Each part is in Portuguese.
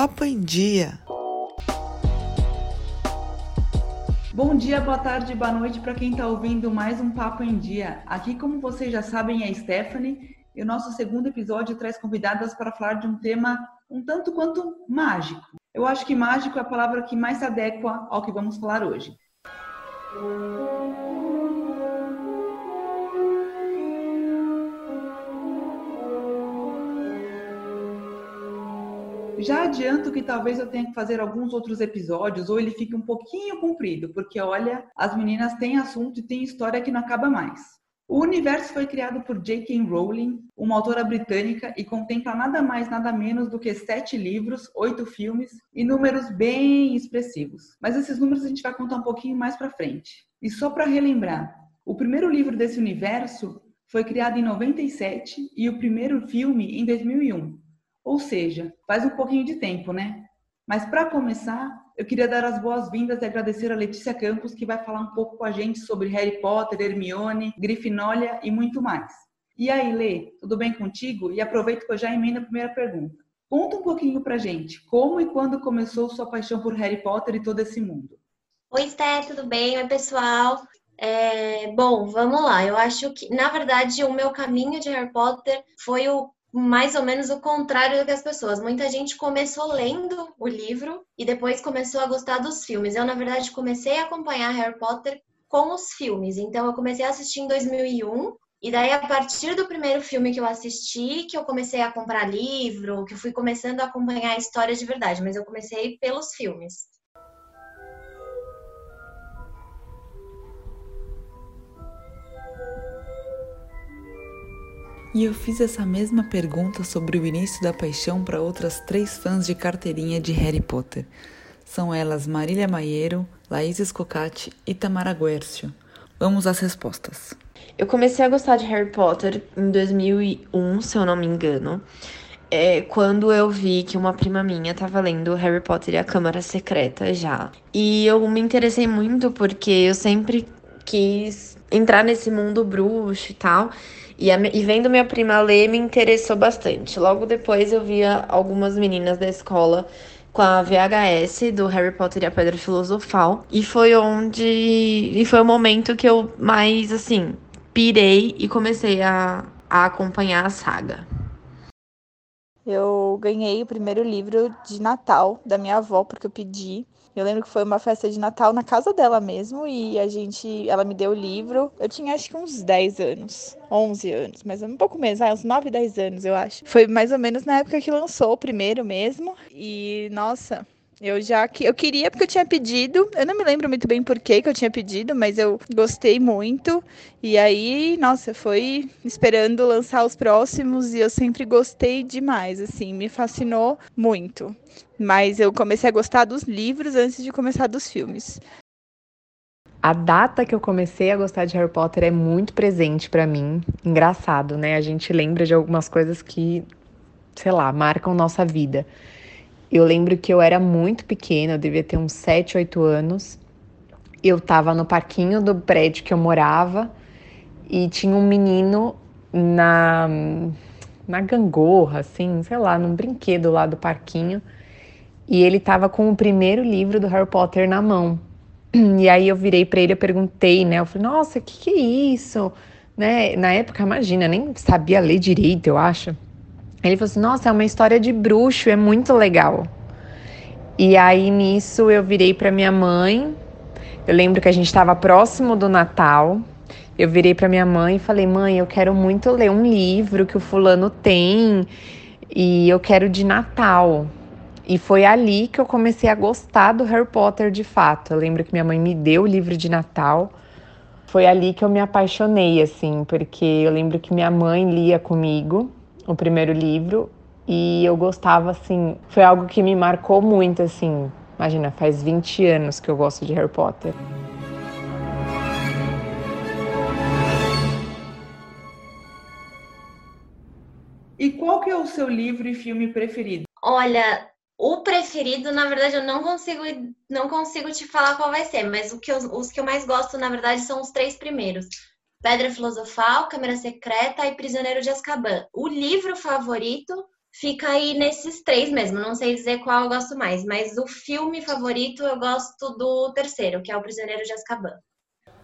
Papo em Dia. Bom dia, boa tarde, boa noite para quem está ouvindo mais um Papo em Dia. Aqui, como vocês já sabem, é a Stephanie e o nosso segundo episódio traz convidadas para falar de um tema um tanto quanto mágico. Eu acho que mágico é a palavra que mais se adequa ao que vamos falar hoje. Já adianto que talvez eu tenha que fazer alguns outros episódios ou ele fique um pouquinho comprido, porque olha, as meninas têm assunto e têm história que não acaba mais. O universo foi criado por J.K. Rowling, uma autora britânica, e contempla nada mais, nada menos do que sete livros, oito filmes e números bem expressivos. Mas esses números a gente vai contar um pouquinho mais para frente. E só para relembrar, o primeiro livro desse universo foi criado em 97 e o primeiro filme em 2001. Ou seja, faz um pouquinho de tempo, né? Mas para começar, eu queria dar as boas-vindas e agradecer a Letícia Campos, que vai falar um pouco com a gente sobre Harry Potter, Hermione, Grifinória e muito mais. E aí, Lê, tudo bem contigo? E aproveito que eu já emendo a primeira pergunta. Conta um pouquinho pra gente, como e quando começou sua paixão por Harry Potter e todo esse mundo? Oi, Sté, tudo bem? Oi, pessoal. É, bom, vamos lá. Eu acho que, na verdade, o meu caminho de Harry Potter foi o mais ou menos o contrário do que as pessoas. Muita gente começou lendo o livro e depois começou a gostar dos filmes. Eu, na verdade, comecei a acompanhar Harry Potter com os filmes. Então, eu comecei a assistir em 2001. E daí, a partir do primeiro filme que eu assisti, que eu comecei a comprar livro, que eu fui começando a acompanhar a história de verdade. Mas eu comecei pelos filmes. E eu fiz essa mesma pergunta sobre o início da paixão para outras três fãs de carteirinha de Harry Potter. São elas Marília Maiero, Laís Scocati e Tamara Guercio. Vamos às respostas. Eu comecei a gostar de Harry Potter em 2001, se eu não me engano. É, quando eu vi que uma prima minha estava lendo Harry Potter e a Câmara Secreta já. E eu me interessei muito porque eu sempre quis entrar nesse mundo bruxo e tal. E, a, e vendo minha prima ler me interessou bastante. Logo depois eu via algumas meninas da escola com a VHS do Harry Potter e a Pedra Filosofal. E foi onde. E foi o momento que eu mais, assim, pirei e comecei a, a acompanhar a saga. Eu ganhei o primeiro livro de Natal da minha avó, porque eu pedi. Eu lembro que foi uma festa de Natal na casa dela mesmo e a gente, ela me deu o livro. Eu tinha acho que uns 10 anos, 11 anos, mas um pouco menos, ah, uns 9, 10 anos, eu acho. Foi mais ou menos na época que lançou o primeiro mesmo. E nossa, eu já eu queria porque eu tinha pedido. Eu não me lembro muito bem por que, que eu tinha pedido, mas eu gostei muito. E aí, nossa, foi esperando lançar os próximos e eu sempre gostei demais, assim, me fascinou muito. Mas eu comecei a gostar dos livros antes de começar dos filmes. A data que eu comecei a gostar de Harry Potter é muito presente para mim. Engraçado, né? A gente lembra de algumas coisas que, sei lá, marcam nossa vida. Eu lembro que eu era muito pequena, eu devia ter uns 7, 8 anos. Eu estava no parquinho do prédio que eu morava e tinha um menino na, na gangorra, assim, sei lá, num brinquedo lá do parquinho. E ele estava com o primeiro livro do Harry Potter na mão. E aí eu virei para ele, eu perguntei, né? Eu falei, nossa, o que, que é isso? Né? Na época, imagina, nem sabia ler direito, eu acho. Ele falou assim: Nossa, é uma história de bruxo, é muito legal. E aí nisso eu virei para minha mãe. Eu lembro que a gente estava próximo do Natal. Eu virei para minha mãe e falei: Mãe, eu quero muito ler um livro que o fulano tem e eu quero de Natal. E foi ali que eu comecei a gostar do Harry Potter de fato. Eu lembro que minha mãe me deu o livro de Natal. Foi ali que eu me apaixonei, assim, porque eu lembro que minha mãe lia comigo o primeiro livro e eu gostava assim, foi algo que me marcou muito assim. Imagina, faz 20 anos que eu gosto de Harry Potter. E qual que é o seu livro e filme preferido? Olha, o preferido, na verdade, eu não consigo não consigo te falar qual vai ser, mas que eu, os que eu mais gosto, na verdade, são os três primeiros. Pedra Filosofal, Câmara Secreta e Prisioneiro de Azkaban. O livro favorito fica aí nesses três mesmo. Não sei dizer qual eu gosto mais, mas o filme favorito eu gosto do terceiro, que é O Prisioneiro de Azkaban.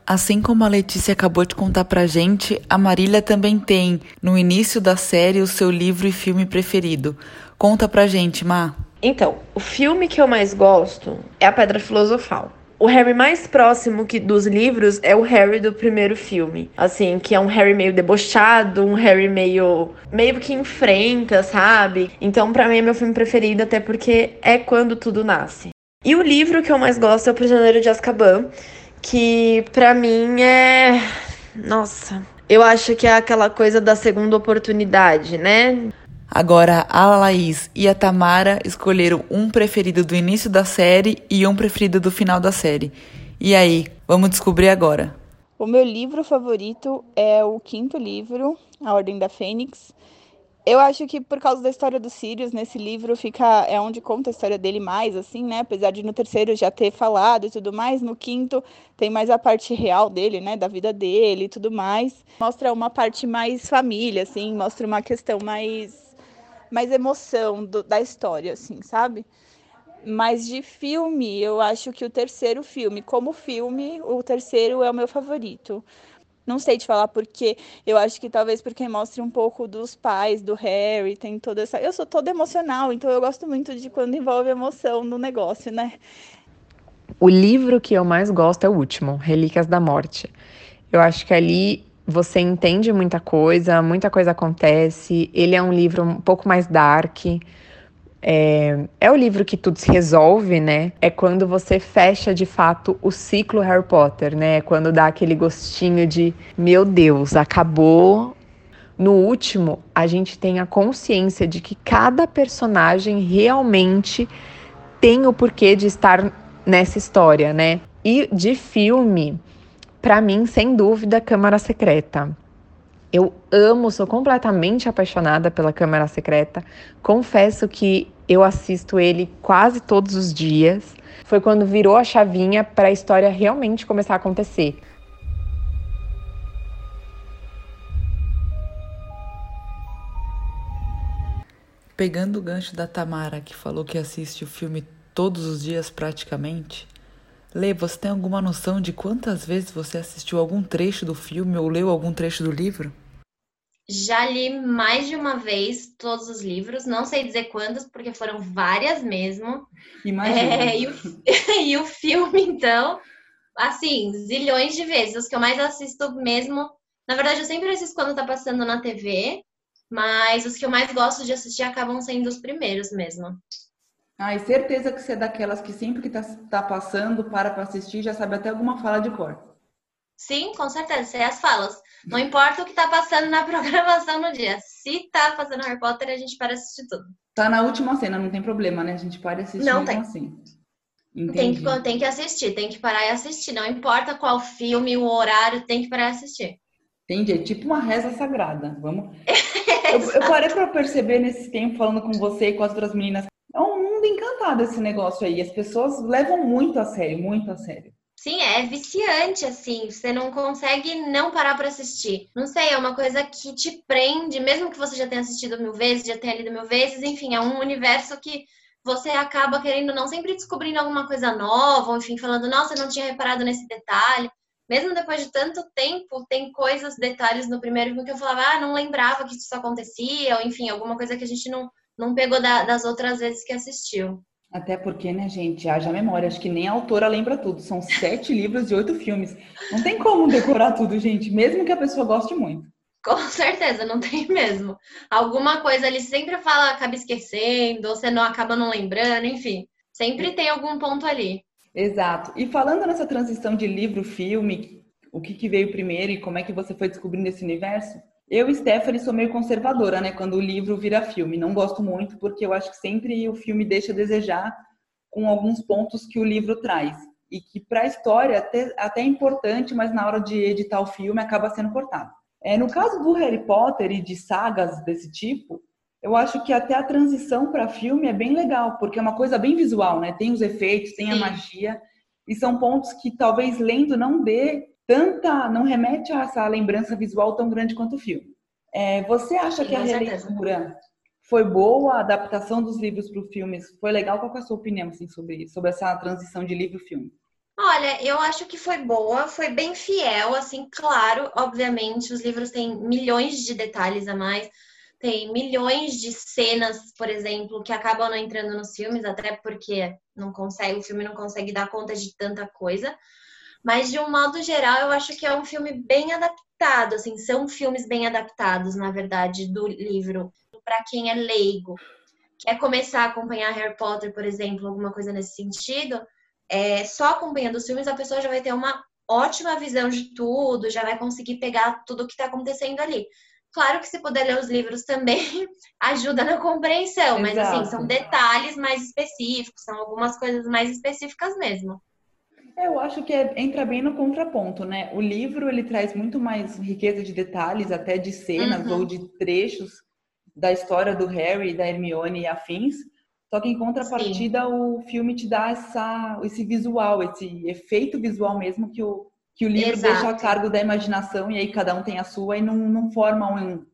Assim como a Letícia acabou de contar pra gente, a Marília também tem, no início da série, o seu livro e filme preferido. Conta pra gente, Má. Então, o filme que eu mais gosto é A Pedra Filosofal. O Harry mais próximo que dos livros é o Harry do primeiro filme. Assim, que é um Harry meio debochado, um Harry meio meio que enfrenta, sabe? Então, para mim é meu filme preferido até porque é quando tudo nasce. E o livro que eu mais gosto é O Prisioneiro de Azkaban, que para mim é nossa, eu acho que é aquela coisa da segunda oportunidade, né? Agora, a Laís e a Tamara escolheram um preferido do início da série e um preferido do final da série. E aí, vamos descobrir agora. O meu livro favorito é o quinto livro, A Ordem da Fênix. Eu acho que por causa da história do Sirius, nesse livro fica é onde conta a história dele mais, assim, né? Apesar de no terceiro já ter falado e tudo mais, no quinto tem mais a parte real dele, né? Da vida dele e tudo mais. Mostra uma parte mais família, assim, mostra uma questão mais mais emoção do, da história, assim, sabe? Mas de filme, eu acho que o terceiro filme, como filme, o terceiro é o meu favorito. Não sei te falar porque, eu acho que talvez porque mostre um pouco dos pais, do Harry, tem toda essa. Eu sou toda emocional, então eu gosto muito de quando envolve emoção no negócio, né? O livro que eu mais gosto é o último, Relíquias da Morte. Eu acho que ali você entende muita coisa, muita coisa acontece. Ele é um livro um pouco mais dark. É, é, o livro que tudo se resolve, né? É quando você fecha de fato o ciclo Harry Potter, né? É quando dá aquele gostinho de, meu Deus, acabou. No último, a gente tem a consciência de que cada personagem realmente tem o porquê de estar nessa história, né? E de filme, para mim, sem dúvida, Câmara Secreta. Eu amo, sou completamente apaixonada pela Câmara Secreta. Confesso que eu assisto ele quase todos os dias. Foi quando virou a chavinha para a história realmente começar a acontecer. Pegando o gancho da Tamara, que falou que assiste o filme todos os dias praticamente, Lê, você tem alguma noção de quantas vezes você assistiu algum trecho do filme ou leu algum trecho do livro? Já li mais de uma vez todos os livros, não sei dizer quantas, porque foram várias mesmo. Imagina. É, e, o, e o filme, então, assim, zilhões de vezes. Os que eu mais assisto mesmo. Na verdade, eu sempre assisto quando tá passando na TV, mas os que eu mais gosto de assistir acabam sendo os primeiros mesmo. Ai, certeza que você é daquelas que sempre que tá, tá passando, para para assistir, já sabe até alguma fala de cor. Sim, com certeza, sei as falas. Não importa o que tá passando na programação no dia. Se tá fazendo Harry Potter, a gente para assistir tudo. Tá na última cena, não tem problema, né? A gente pode assistir não tem. assim. Tem que, tem que assistir, tem que parar e assistir. Não importa qual filme, o horário, tem que parar e assistir. Entendi, é tipo uma reza sagrada. Vamos. eu, eu parei para perceber nesse tempo falando com você e com as outras meninas mundo encantado esse negócio aí. As pessoas levam muito a sério, muito a sério. Sim, é viciante, assim. Você não consegue não parar para assistir. Não sei, é uma coisa que te prende, mesmo que você já tenha assistido mil vezes, já tenha lido mil vezes, enfim, é um universo que você acaba querendo não sempre descobrindo alguma coisa nova, ou enfim, falando, nossa, eu não tinha reparado nesse detalhe. Mesmo depois de tanto tempo, tem coisas, detalhes no primeiro filme que eu falava, ah, não lembrava que isso acontecia, ou enfim, alguma coisa que a gente não, não pegou da, das outras vezes que assistiu. Até porque, né, gente, haja memória. Acho que nem a autora lembra tudo. São sete livros e oito filmes. Não tem como decorar tudo, gente, mesmo que a pessoa goste muito. Com certeza, não tem mesmo. Alguma coisa ali sempre fala, acaba esquecendo, ou você não acaba não lembrando, enfim. Sempre tem algum ponto ali. Exato. E falando nessa transição de livro-filme, o que, que veio primeiro e como é que você foi descobrindo esse universo? Eu, Stephanie, sou meio conservadora, né? Quando o livro vira filme. Não gosto muito, porque eu acho que sempre o filme deixa a desejar com alguns pontos que o livro traz. E que para a história até, até é importante, mas na hora de editar o filme acaba sendo cortado. É, no caso do Harry Potter e de sagas desse tipo, eu acho que até a transição para filme é bem legal, porque é uma coisa bem visual, né? Tem os efeitos, tem a magia, e são pontos que talvez lendo não dê tanta, não remete a essa lembrança visual tão grande quanto o filme. É, você acha que a releitura Foi boa a adaptação dos livros para os filmes? Foi legal? Qual é a sua opinião assim, sobre, sobre essa transição de livro-filme? Olha, eu acho que foi boa, foi bem fiel, assim, claro, obviamente, os livros têm milhões de detalhes a mais, tem milhões de cenas, por exemplo, que acabam não entrando nos filmes, até porque não consegue, o filme não consegue dar conta de tanta coisa. Mas de um modo geral, eu acho que é um filme bem adaptado, assim, são filmes bem adaptados, na verdade, do livro para quem é leigo. Quer começar a acompanhar Harry Potter, por exemplo, alguma coisa nesse sentido, é, só acompanhando os filmes a pessoa já vai ter uma ótima visão de tudo, já vai conseguir pegar tudo o que está acontecendo ali. Claro que se puder ler os livros também ajuda na compreensão, mas assim, são detalhes mais específicos, são algumas coisas mais específicas mesmo. Eu acho que é, entra bem no contraponto, né? O livro ele traz muito mais riqueza de detalhes, até de cenas uhum. ou de trechos da história do Harry, da Hermione e afins. Só que em contrapartida, Sim. o filme te dá essa, esse visual, esse efeito visual mesmo que o, que o livro Exato. deixa a cargo da imaginação e aí cada um tem a sua e não, não forma um,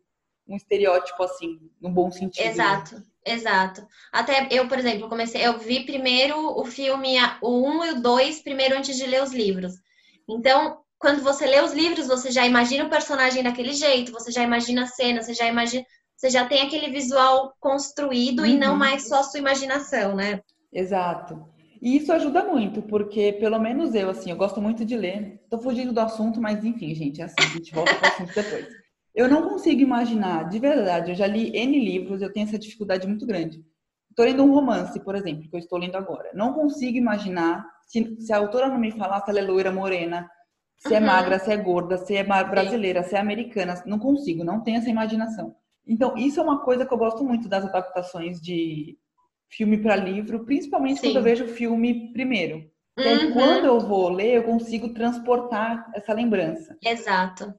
um estereótipo assim, no bom sentido. Exato, exato. Até eu, por exemplo, comecei, eu vi primeiro o filme, o 1 e o 2, primeiro antes de ler os livros. Então, quando você lê os livros, você já imagina o personagem daquele jeito, você já imagina a cena, você já imagina, você já tem aquele visual construído uhum. e não uhum. mais só a sua imaginação, né? Exato. E isso ajuda muito, porque pelo menos eu, assim, eu gosto muito de ler. Tô fugindo do assunto, mas enfim, gente, é assim, a gente volta para o assunto depois. Eu não consigo imaginar, de verdade, eu já li N livros, eu tenho essa dificuldade muito grande. Estou lendo um romance, por exemplo, que eu estou lendo agora. Não consigo imaginar, se, se a autora não me falar se ela é loira, morena, se é uhum. é magra, se é gorda, se é brasileira, Sim. se é americana. Não consigo, não tenho essa imaginação. Então, isso é uma coisa que eu gosto muito das adaptações de filme para livro, principalmente Sim. quando eu vejo o filme primeiro. Uhum. quando eu vou ler, eu consigo transportar essa lembrança. Exato.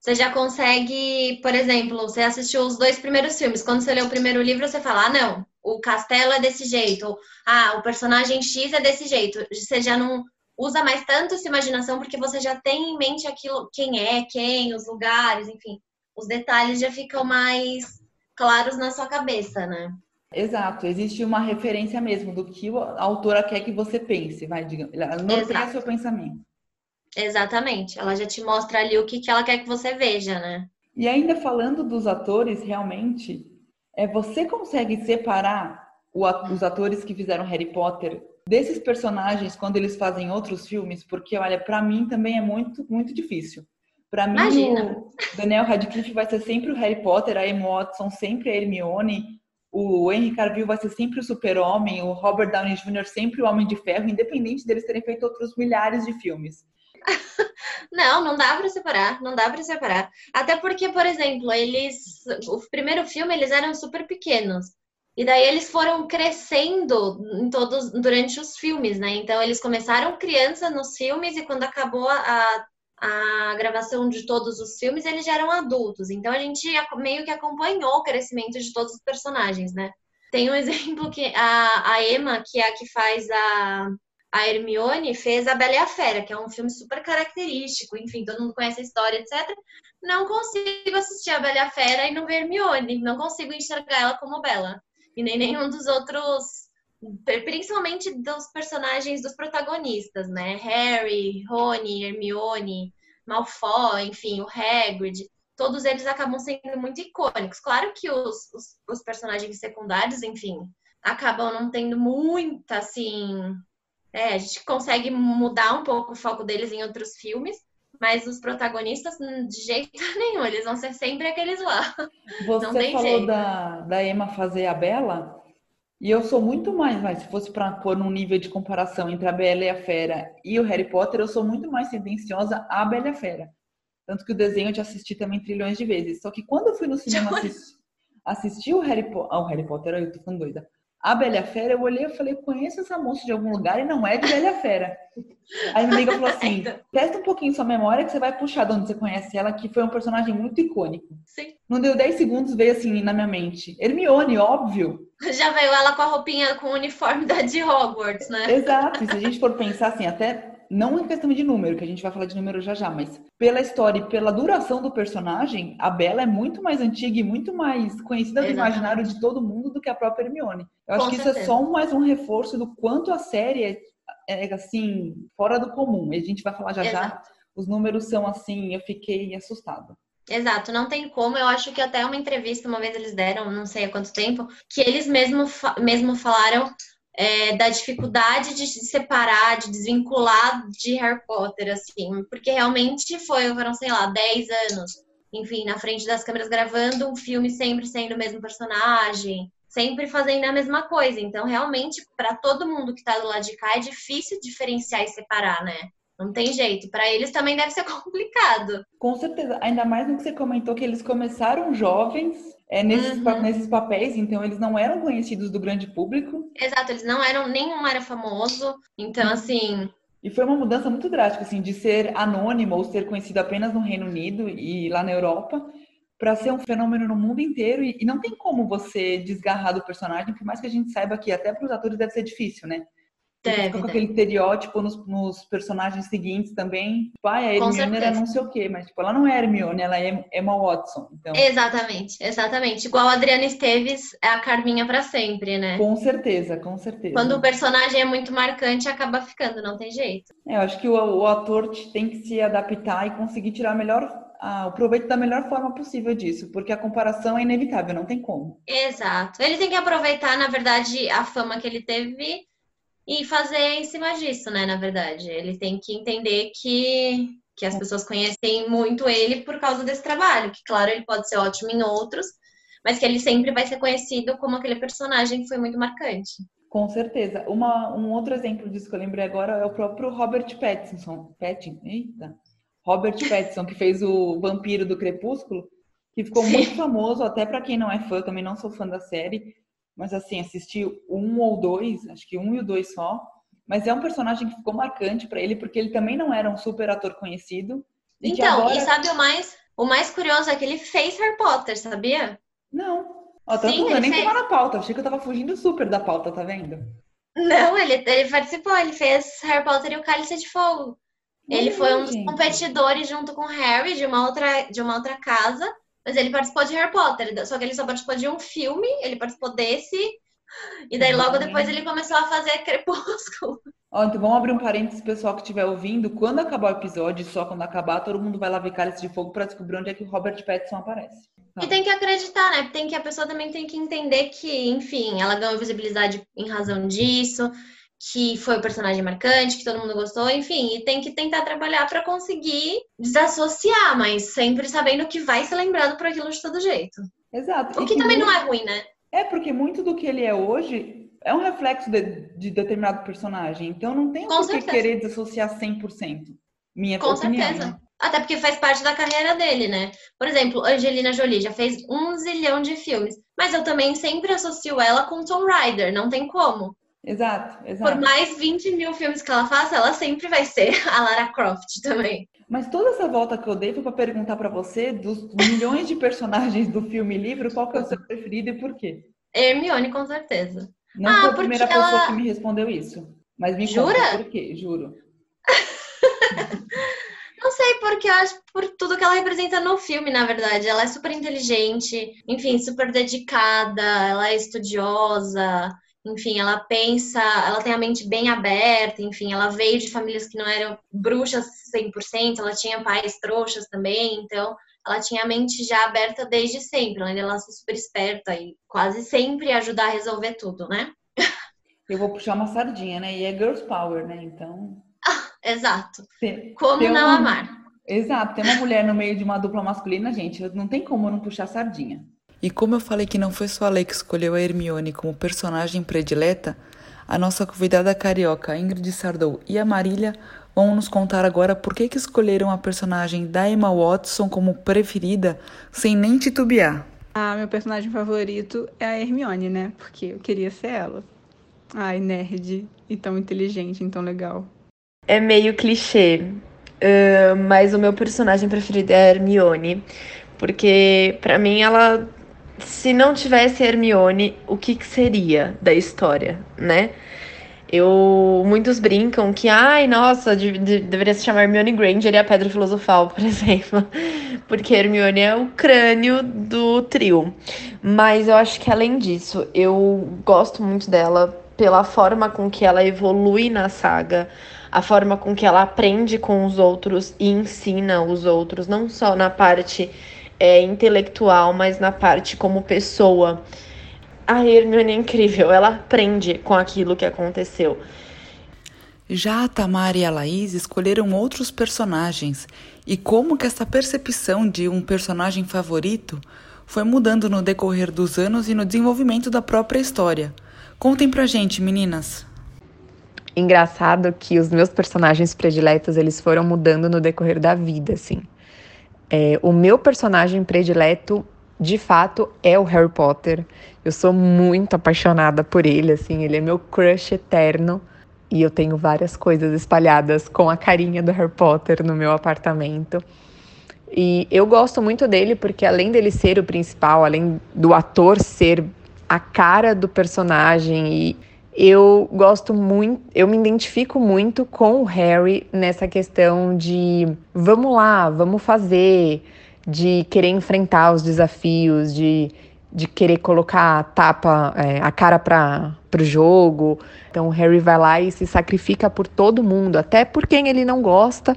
Você já consegue, por exemplo, você assistiu os dois primeiros filmes. Quando você lê o primeiro livro, você fala: ah, não, o castelo é desse jeito. Ou, ah, o personagem X é desse jeito. Você já não usa mais tanto essa imaginação porque você já tem em mente aquilo, quem é, quem, os lugares, enfim. Os detalhes já ficam mais claros na sua cabeça, né? Exato, existe uma referência mesmo do que a autora quer que você pense, vai, digamos, ela norteia seu pensamento. Exatamente, ela já te mostra ali o que, que ela quer que você veja, né? E ainda falando dos atores, realmente, é você consegue separar o, os atores que fizeram Harry Potter desses personagens quando eles fazem outros filmes? Porque, olha, para mim também é muito, muito difícil. Para mim, Imagina. o Daniel Radcliffe vai ser sempre o Harry Potter, a Emma Watson sempre a Hermione, o Henry Cavill vai ser sempre o super-homem, o Robert Downey Jr. sempre o Homem de Ferro, independente deles terem feito outros milhares de filmes. Não, não dá para separar, não dá para separar. Até porque, por exemplo, eles, o primeiro filme eles eram super pequenos. E daí eles foram crescendo em todos durante os filmes, né? Então eles começaram criança nos filmes e quando acabou a, a gravação de todos os filmes, eles já eram adultos. Então a gente meio que acompanhou o crescimento de todos os personagens, né? Tem um exemplo que a, a Emma, que é a que faz a, a Hermione, fez A Bela e a Fera, que é um filme super característico, enfim, todo mundo conhece a história, etc. Não consigo assistir A Bela e a Fera e não ver Hermione, não consigo enxergar ela como Bela. E nem nenhum dos outros principalmente dos personagens dos protagonistas, né? Harry, Rony, Hermione, Malfoy, enfim, o Hagrid, todos eles acabam sendo muito icônicos. Claro que os, os, os personagens secundários, enfim, acabam não tendo muita, assim... É, a gente consegue mudar um pouco o foco deles em outros filmes, mas os protagonistas, de jeito nenhum, eles vão ser sempre aqueles lá. Você falou da, da Emma fazer a Bela, e eu sou muito mais, mas se fosse para pôr num nível de comparação entre a Bela e a Fera e o Harry Potter, eu sou muito mais tendenciosa à Bela e a Fera. Tanto que o desenho eu já assisti também trilhões de vezes. Só que quando eu fui no cinema assistir, assistir o Harry, po ah, o Harry Potter, eu tô ficando doida. A Bela Fera, eu olhei e falei, conheço essa moça de algum lugar e não é de Bela Fera. Aí minha amiga falou assim, testa um pouquinho sua memória que você vai puxar de onde você conhece ela, que foi um personagem muito icônico. Sim. Não deu 10 segundos, veio assim na minha mente. Hermione, óbvio. Já veio ela com a roupinha, com o uniforme da de Hogwarts, né? Exato. E se a gente for pensar assim, até não em questão de número, que a gente vai falar de número já já, mas pela história e pela duração do personagem, a Bella é muito mais antiga e muito mais conhecida do imaginário de todo mundo do que a própria Hermione. Eu acho Com que certeza. isso é só mais um reforço do quanto a série é, é assim, fora do comum. E a gente vai falar já Exato. já. Os números são assim, eu fiquei assustada. Exato, não tem como. Eu acho que até uma entrevista, uma vez eles deram, não sei há quanto tempo, que eles mesmo, mesmo falaram é, da dificuldade de se separar, de desvincular de Harry Potter, assim, porque realmente foi, foram, sei lá, 10 anos, enfim, na frente das câmeras gravando um filme sempre sendo o mesmo personagem, sempre fazendo a mesma coisa. Então, realmente, para todo mundo que está do lado de cá, é difícil diferenciar e separar, né? Não tem jeito. Para eles também deve ser complicado. Com certeza. Ainda mais no que você comentou que eles começaram jovens é, nesses, uhum. nesses papéis, então eles não eram conhecidos do grande público. Exato, eles não eram, nenhum era famoso. Então, assim. E foi uma mudança muito drástica, assim, de ser anônimo ou ser conhecido apenas no Reino Unido e lá na Europa, para ser um fenômeno no mundo inteiro. E, e, não tem como você desgarrar do personagem, por mais que a gente saiba que até para os atores deve ser difícil, né? Deve, com aquele estereótipo nos, nos, personagens seguintes também. Pai, tipo, a Hermione era não sei o quê, mas tipo, ela não é Hermione, ela é Emma Watson. Então... Exatamente, exatamente. Igual a Adriana Esteves é a Carminha para sempre, né? Com certeza, com certeza. Quando o personagem é muito marcante, acaba ficando, não tem jeito. É, eu acho que o, o ator tem que se adaptar e conseguir tirar melhor ah, o proveito da melhor forma possível disso, porque a comparação é inevitável, não tem como. Exato. Ele tem que aproveitar, na verdade, a fama que ele teve e fazer em cima disso, né? Na verdade, ele tem que entender que, que as pessoas conhecem muito ele por causa desse trabalho, que claro, ele pode ser ótimo em outros, mas que ele sempre vai ser conhecido como aquele personagem que foi muito marcante. Com certeza. Uma, um outro exemplo disso que eu lembrei agora é o próprio Robert Pattinson. Pattinson, eita. Robert Pattinson, que fez o Vampiro do Crepúsculo, que ficou Sim. muito famoso, até para quem não é fã, também não sou fã da série, mas assim, assisti um ou dois, acho que um e o dois só. Mas é um personagem que ficou marcante para ele, porque ele também não era um super ator conhecido. E então, agora... e sabe o mais? O mais curioso é que ele fez Harry Potter, sabia? Não. Ó, tanto Sim, eu nem fez... tava na pauta, achei que eu tava fugindo super da pauta, tá vendo? Não, ele, ele participou, ele fez Harry Potter e o Cálice de Fogo. Ele foi um dos competidores junto com Harry de uma outra, de uma outra casa. Mas ele participou de Harry Potter, só que ele só participou de um filme, ele participou desse, e daí logo depois ele começou a fazer Crepúsculo. Ó, então vamos abrir um parênteses, pessoal que estiver ouvindo. Quando acabar o episódio, só quando acabar, todo mundo vai lá ver Cálice de Fogo para descobrir onde é que o Robert Pattinson aparece. Tá. E tem que acreditar, né? Tem que a pessoa também tem que entender que, enfim, ela ganhou visibilidade em razão disso que foi o personagem marcante, que todo mundo gostou, enfim, e tem que tentar trabalhar para conseguir desassociar, mas sempre sabendo que vai ser lembrado por aquilo de todo jeito. Exato. O que, que também muito... não é ruim, né? É, porque muito do que ele é hoje é um reflexo de, de determinado personagem, então não tem por que querer desassociar 100%. Minha Com opinião. certeza. Né? Até porque faz parte da carreira dele, né? Por exemplo, Angelina Jolie já fez um zilhão de filmes, mas eu também sempre associo ela com Tom Rider, não tem como. Exato, exato. Por mais 20 mil filmes que ela faça, ela sempre vai ser a Lara Croft também. Mas toda essa volta que eu dei foi para perguntar para você, dos milhões de personagens do filme e livro, qual que é o seu preferido e por quê? Hermione, com certeza. Não ah, foi a primeira pessoa ela... que me respondeu isso. Mas me Jura? por quê, juro. Não sei, porque eu acho por tudo que ela representa no filme, na verdade. Ela é super inteligente, enfim, super dedicada, ela é estudiosa, enfim, ela pensa, ela tem a mente bem aberta, enfim, ela veio de famílias que não eram bruxas 100%, ela tinha pais trouxas também, então ela tinha a mente já aberta desde sempre, além dela ser super esperta e quase sempre ajudar a resolver tudo, né? Eu vou puxar uma sardinha, né? E é Girls Power, né? Então. Ah, exato. Tem, como tem não uma... amar? Exato, tem uma mulher no meio de uma dupla masculina, gente, não tem como não puxar sardinha. E como eu falei que não foi só a Lei que escolheu a Hermione como personagem predileta, a nossa convidada carioca Ingrid Sardou e a Marília vão nos contar agora por que, que escolheram a personagem da Emma Watson como preferida sem nem titubear. Ah, meu personagem favorito é a Hermione, né? Porque eu queria ser ela. Ai, nerd e tão inteligente e tão legal. É meio clichê, uh, mas o meu personagem preferido é a Hermione, porque para mim ela se não tivesse Hermione, o que, que seria da história, né? Eu muitos brincam que, ai, nossa, de, de, deveria se chamar Hermione Granger e a Pedra Filosofal, por exemplo, porque Hermione é o crânio do trio. Mas eu acho que além disso, eu gosto muito dela pela forma com que ela evolui na saga, a forma com que ela aprende com os outros e ensina os outros, não só na parte é, intelectual, mas na parte como pessoa a Hermione é incrível, ela aprende com aquilo que aconteceu. Já a Tamara e a Laís escolheram outros personagens e como que essa percepção de um personagem favorito foi mudando no decorrer dos anos e no desenvolvimento da própria história. Contem pra gente, meninas. Engraçado que os meus personagens prediletos eles foram mudando no decorrer da vida, assim. É, o meu personagem predileto de fato é o Harry Potter. Eu sou muito apaixonada por ele, assim, ele é meu crush eterno. E eu tenho várias coisas espalhadas com a carinha do Harry Potter no meu apartamento. E eu gosto muito dele porque além dele ser o principal, além do ator ser a cara do personagem e eu gosto muito, eu me identifico muito com o Harry nessa questão de vamos lá, vamos fazer, de querer enfrentar os desafios, de, de querer colocar a tapa, é, a cara para o jogo. Então o Harry vai lá e se sacrifica por todo mundo, até por quem ele não gosta.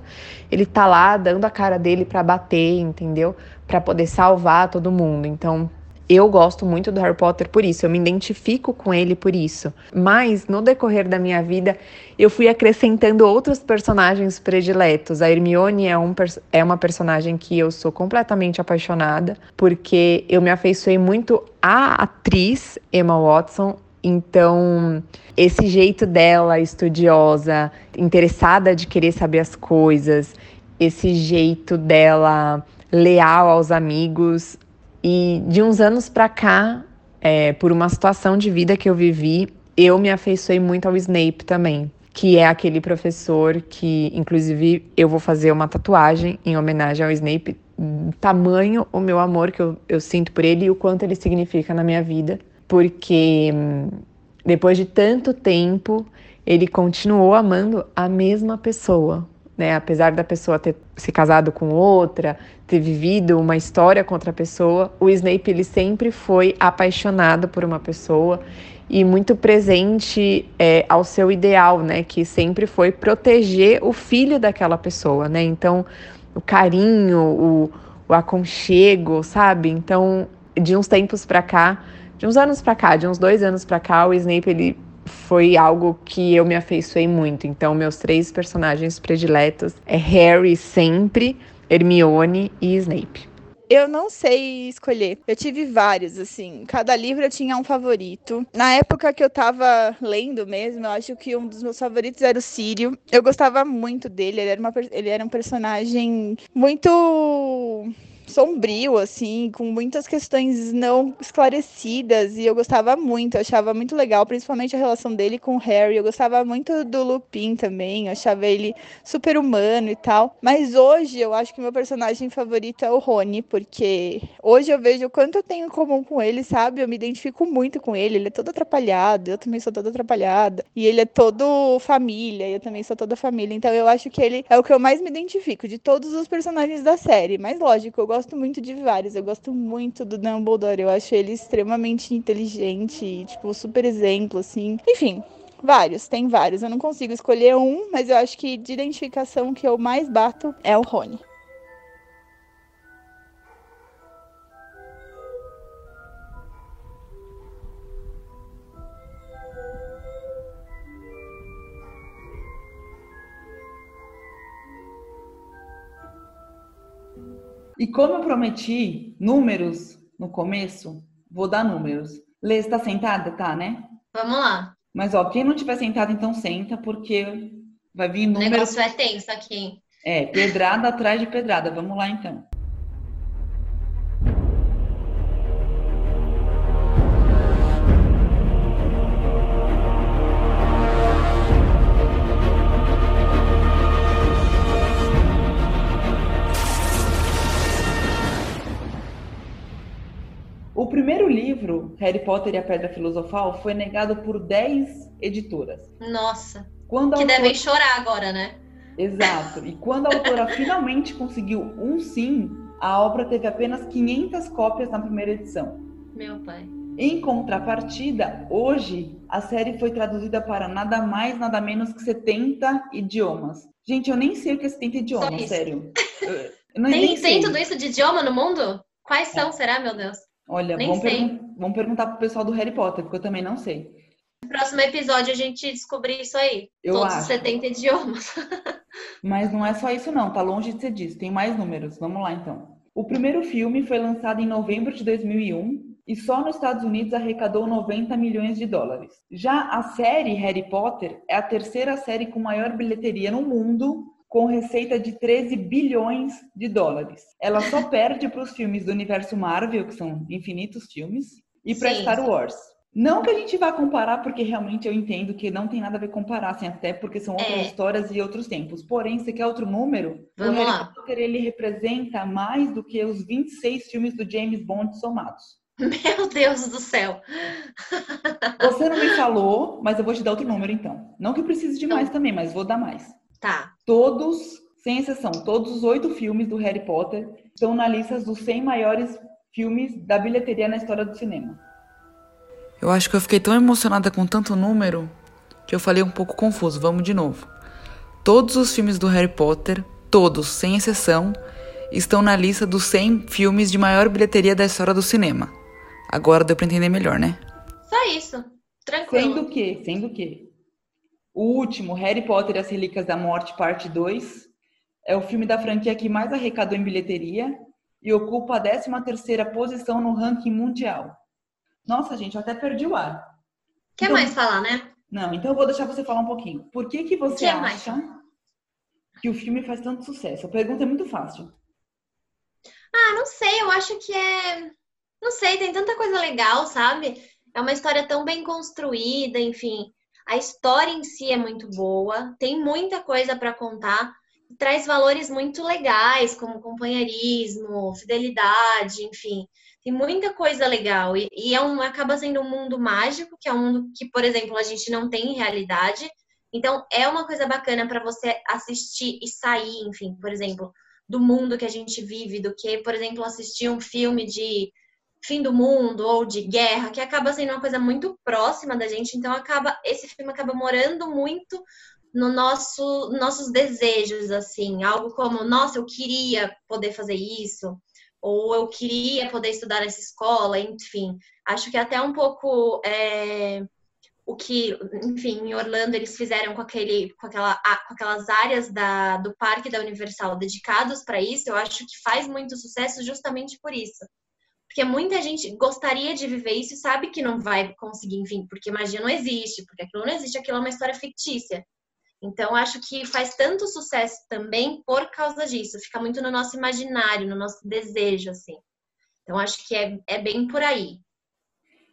Ele tá lá dando a cara dele para bater, entendeu? Para poder salvar todo mundo. Então eu gosto muito do Harry Potter por isso, eu me identifico com ele por isso. Mas no decorrer da minha vida, eu fui acrescentando outros personagens prediletos. A Hermione é, um, é uma personagem que eu sou completamente apaixonada, porque eu me afeiçoei muito à atriz Emma Watson. Então, esse jeito dela, estudiosa, interessada de querer saber as coisas, esse jeito dela leal aos amigos, e de uns anos para cá, é, por uma situação de vida que eu vivi, eu me afeiçoei muito ao Snape também, que é aquele professor que, inclusive, eu vou fazer uma tatuagem em homenagem ao Snape, tamanho o meu amor que eu, eu sinto por ele e o quanto ele significa na minha vida, porque hum, depois de tanto tempo, ele continuou amando a mesma pessoa, né? Apesar da pessoa ter se casado com outra, ter vivido uma história com outra pessoa, o Snape ele sempre foi apaixonado por uma pessoa e muito presente é, ao seu ideal, né? Que sempre foi proteger o filho daquela pessoa, né? Então, o carinho, o, o aconchego, sabe? Então, de uns tempos para cá, de uns anos para cá, de uns dois anos para cá, o Snape ele foi algo que eu me afeiçoei muito. Então, meus três personagens prediletos é Harry sempre, Hermione e Snape. Eu não sei escolher. Eu tive vários, assim. Cada livro eu tinha um favorito. Na época que eu tava lendo mesmo, eu acho que um dos meus favoritos era o Sírio. Eu gostava muito dele. Ele era, uma, ele era um personagem muito sombrio, assim, com muitas questões não esclarecidas, e eu gostava muito, eu achava muito legal, principalmente a relação dele com o Harry, eu gostava muito do Lupin também, eu achava ele super humano e tal, mas hoje eu acho que meu personagem favorito é o Rony, porque hoje eu vejo o quanto eu tenho em comum com ele, sabe, eu me identifico muito com ele, ele é todo atrapalhado, eu também sou toda atrapalhada, e ele é todo família, eu também sou toda família, então eu acho que ele é o que eu mais me identifico de todos os personagens da série, mas lógico, eu gosto gosto muito de vários. Eu gosto muito do Dumbledore. Eu acho ele extremamente inteligente, tipo, super exemplo, assim. Enfim, vários, tem vários. Eu não consigo escolher um, mas eu acho que de identificação que eu mais bato é o Rony. E como eu prometi números no começo, vou dar números. Lê, está sentada? Tá, né? Vamos lá. Mas, ó, quem não tiver sentado, então senta, porque vai vir números... O negócio é tenso aqui. É, pedrada atrás de pedrada. Vamos lá, então. O primeiro livro, Harry Potter e a Pedra Filosofal, foi negado por 10 editoras. Nossa. Quando Que autora- devem chorar agora, né? Exato. E quando a autora finalmente conseguiu um sim, a obra teve apenas 500 cópias na primeira edição. Meu pai. Em contrapartida, hoje a série foi traduzida para nada mais, nada menos que 70 idiomas. Gente, eu nem sei o que é 70 idiomas, sério. Eu, eu não, Tem, nem sei. tem tudo isso de idioma no mundo? Quais são, será, meu Deus? Olha, Nem vamos, sei. pergun- vamos perguntar pro pessoal do Harry Potter, porque eu também não sei. No próximo episódio a gente descobrir isso aí. Eu Todos acho. os 70 idiomas. Mas não é só isso não, tá longe de ser disso. Tem mais números. Vamos lá então. O primeiro filme foi lançado em novembro de 2001 e só nos Estados Unidos arrecadou 90 milhões de dólares. Já a série Harry Potter é a terceira série com maior bilheteria no mundo, com receita de 13 bilhões de dólares. Ela só perde para os filmes do universo Marvel, que são infinitos filmes, e para. Star Wars. Não que a gente vá comparar, porque realmente eu entendo que não tem nada a ver comparar, assim, até porque são outras É. histórias e outros tempos. Porém, você quer outro número? Vamos o Harry lá. Potter ele representa mais do que os 26 filmes do James Bond somados. Meu Deus do céu. Você não me falou, mas eu vou te dar outro número então. Não que precise de mais também, mas vou dar mais. Tá. Todos, sem exceção, todos os oito filmes do Harry Potter estão na lista dos 100 maiores filmes da bilheteria na história do cinema. Eu acho que eu fiquei tão emocionada com tanto número que eu falei um pouco confuso. Vamos de novo. Todos os filmes do Harry Potter, todos, sem exceção, estão na lista dos 100 filmes de maior bilheteria da história do cinema. Agora deu pra entender melhor, né? Só isso. Tranquilo. Sendo que, sendo que, o último, Harry Potter e as Relíquias da Morte, parte 2, é o filme da franquia que mais arrecadou em bilheteria e ocupa a 13ª posição no ranking mundial. Nossa, gente, eu até perdi o ar. Quer Então- mais falar, né? Não, então eu vou deixar você falar um pouquinho. Por que que você Que mais? acha que o filme faz tanto sucesso? A pergunta é muito fácil. Ah, não sei, eu acho que é. Não sei, tem tanta coisa legal, sabe? É uma história tão bem construída, enfim. A história em si é muito boa, tem muita coisa para contar, traz valores muito legais, como companheirismo, fidelidade, enfim. Tem muita coisa legal. E, e é um, acaba sendo um mundo mágico, que é um mundo que, por exemplo, a gente não tem em realidade. Então, é uma coisa bacana para você assistir e sair, enfim, por exemplo do mundo que a gente vive, do que, por exemplo, assistir um filme de fim do mundo ou de guerra, que acaba sendo uma coisa muito próxima da gente, então acaba esse filme acaba morando muito no nosso nossos desejos assim, algo como, nossa, eu queria poder fazer isso, ou eu queria poder estudar nessa escola, enfim. Acho que até um pouco é, o que, enfim, em Orlando eles fizeram com, aquele, com, aquela, com aquelas áreas da, do Parque da Universal dedicados para isso, eu acho que faz muito sucesso justamente por isso. Porque muita gente gostaria de viver isso e sabe que não vai conseguir, enfim, porque magia não existe, porque aquilo não existe, aquilo é uma história fictícia. Então, acho que faz tanto sucesso também por causa disso, fica muito no nosso imaginário, no nosso desejo, assim. Então, acho que é, é bem por aí.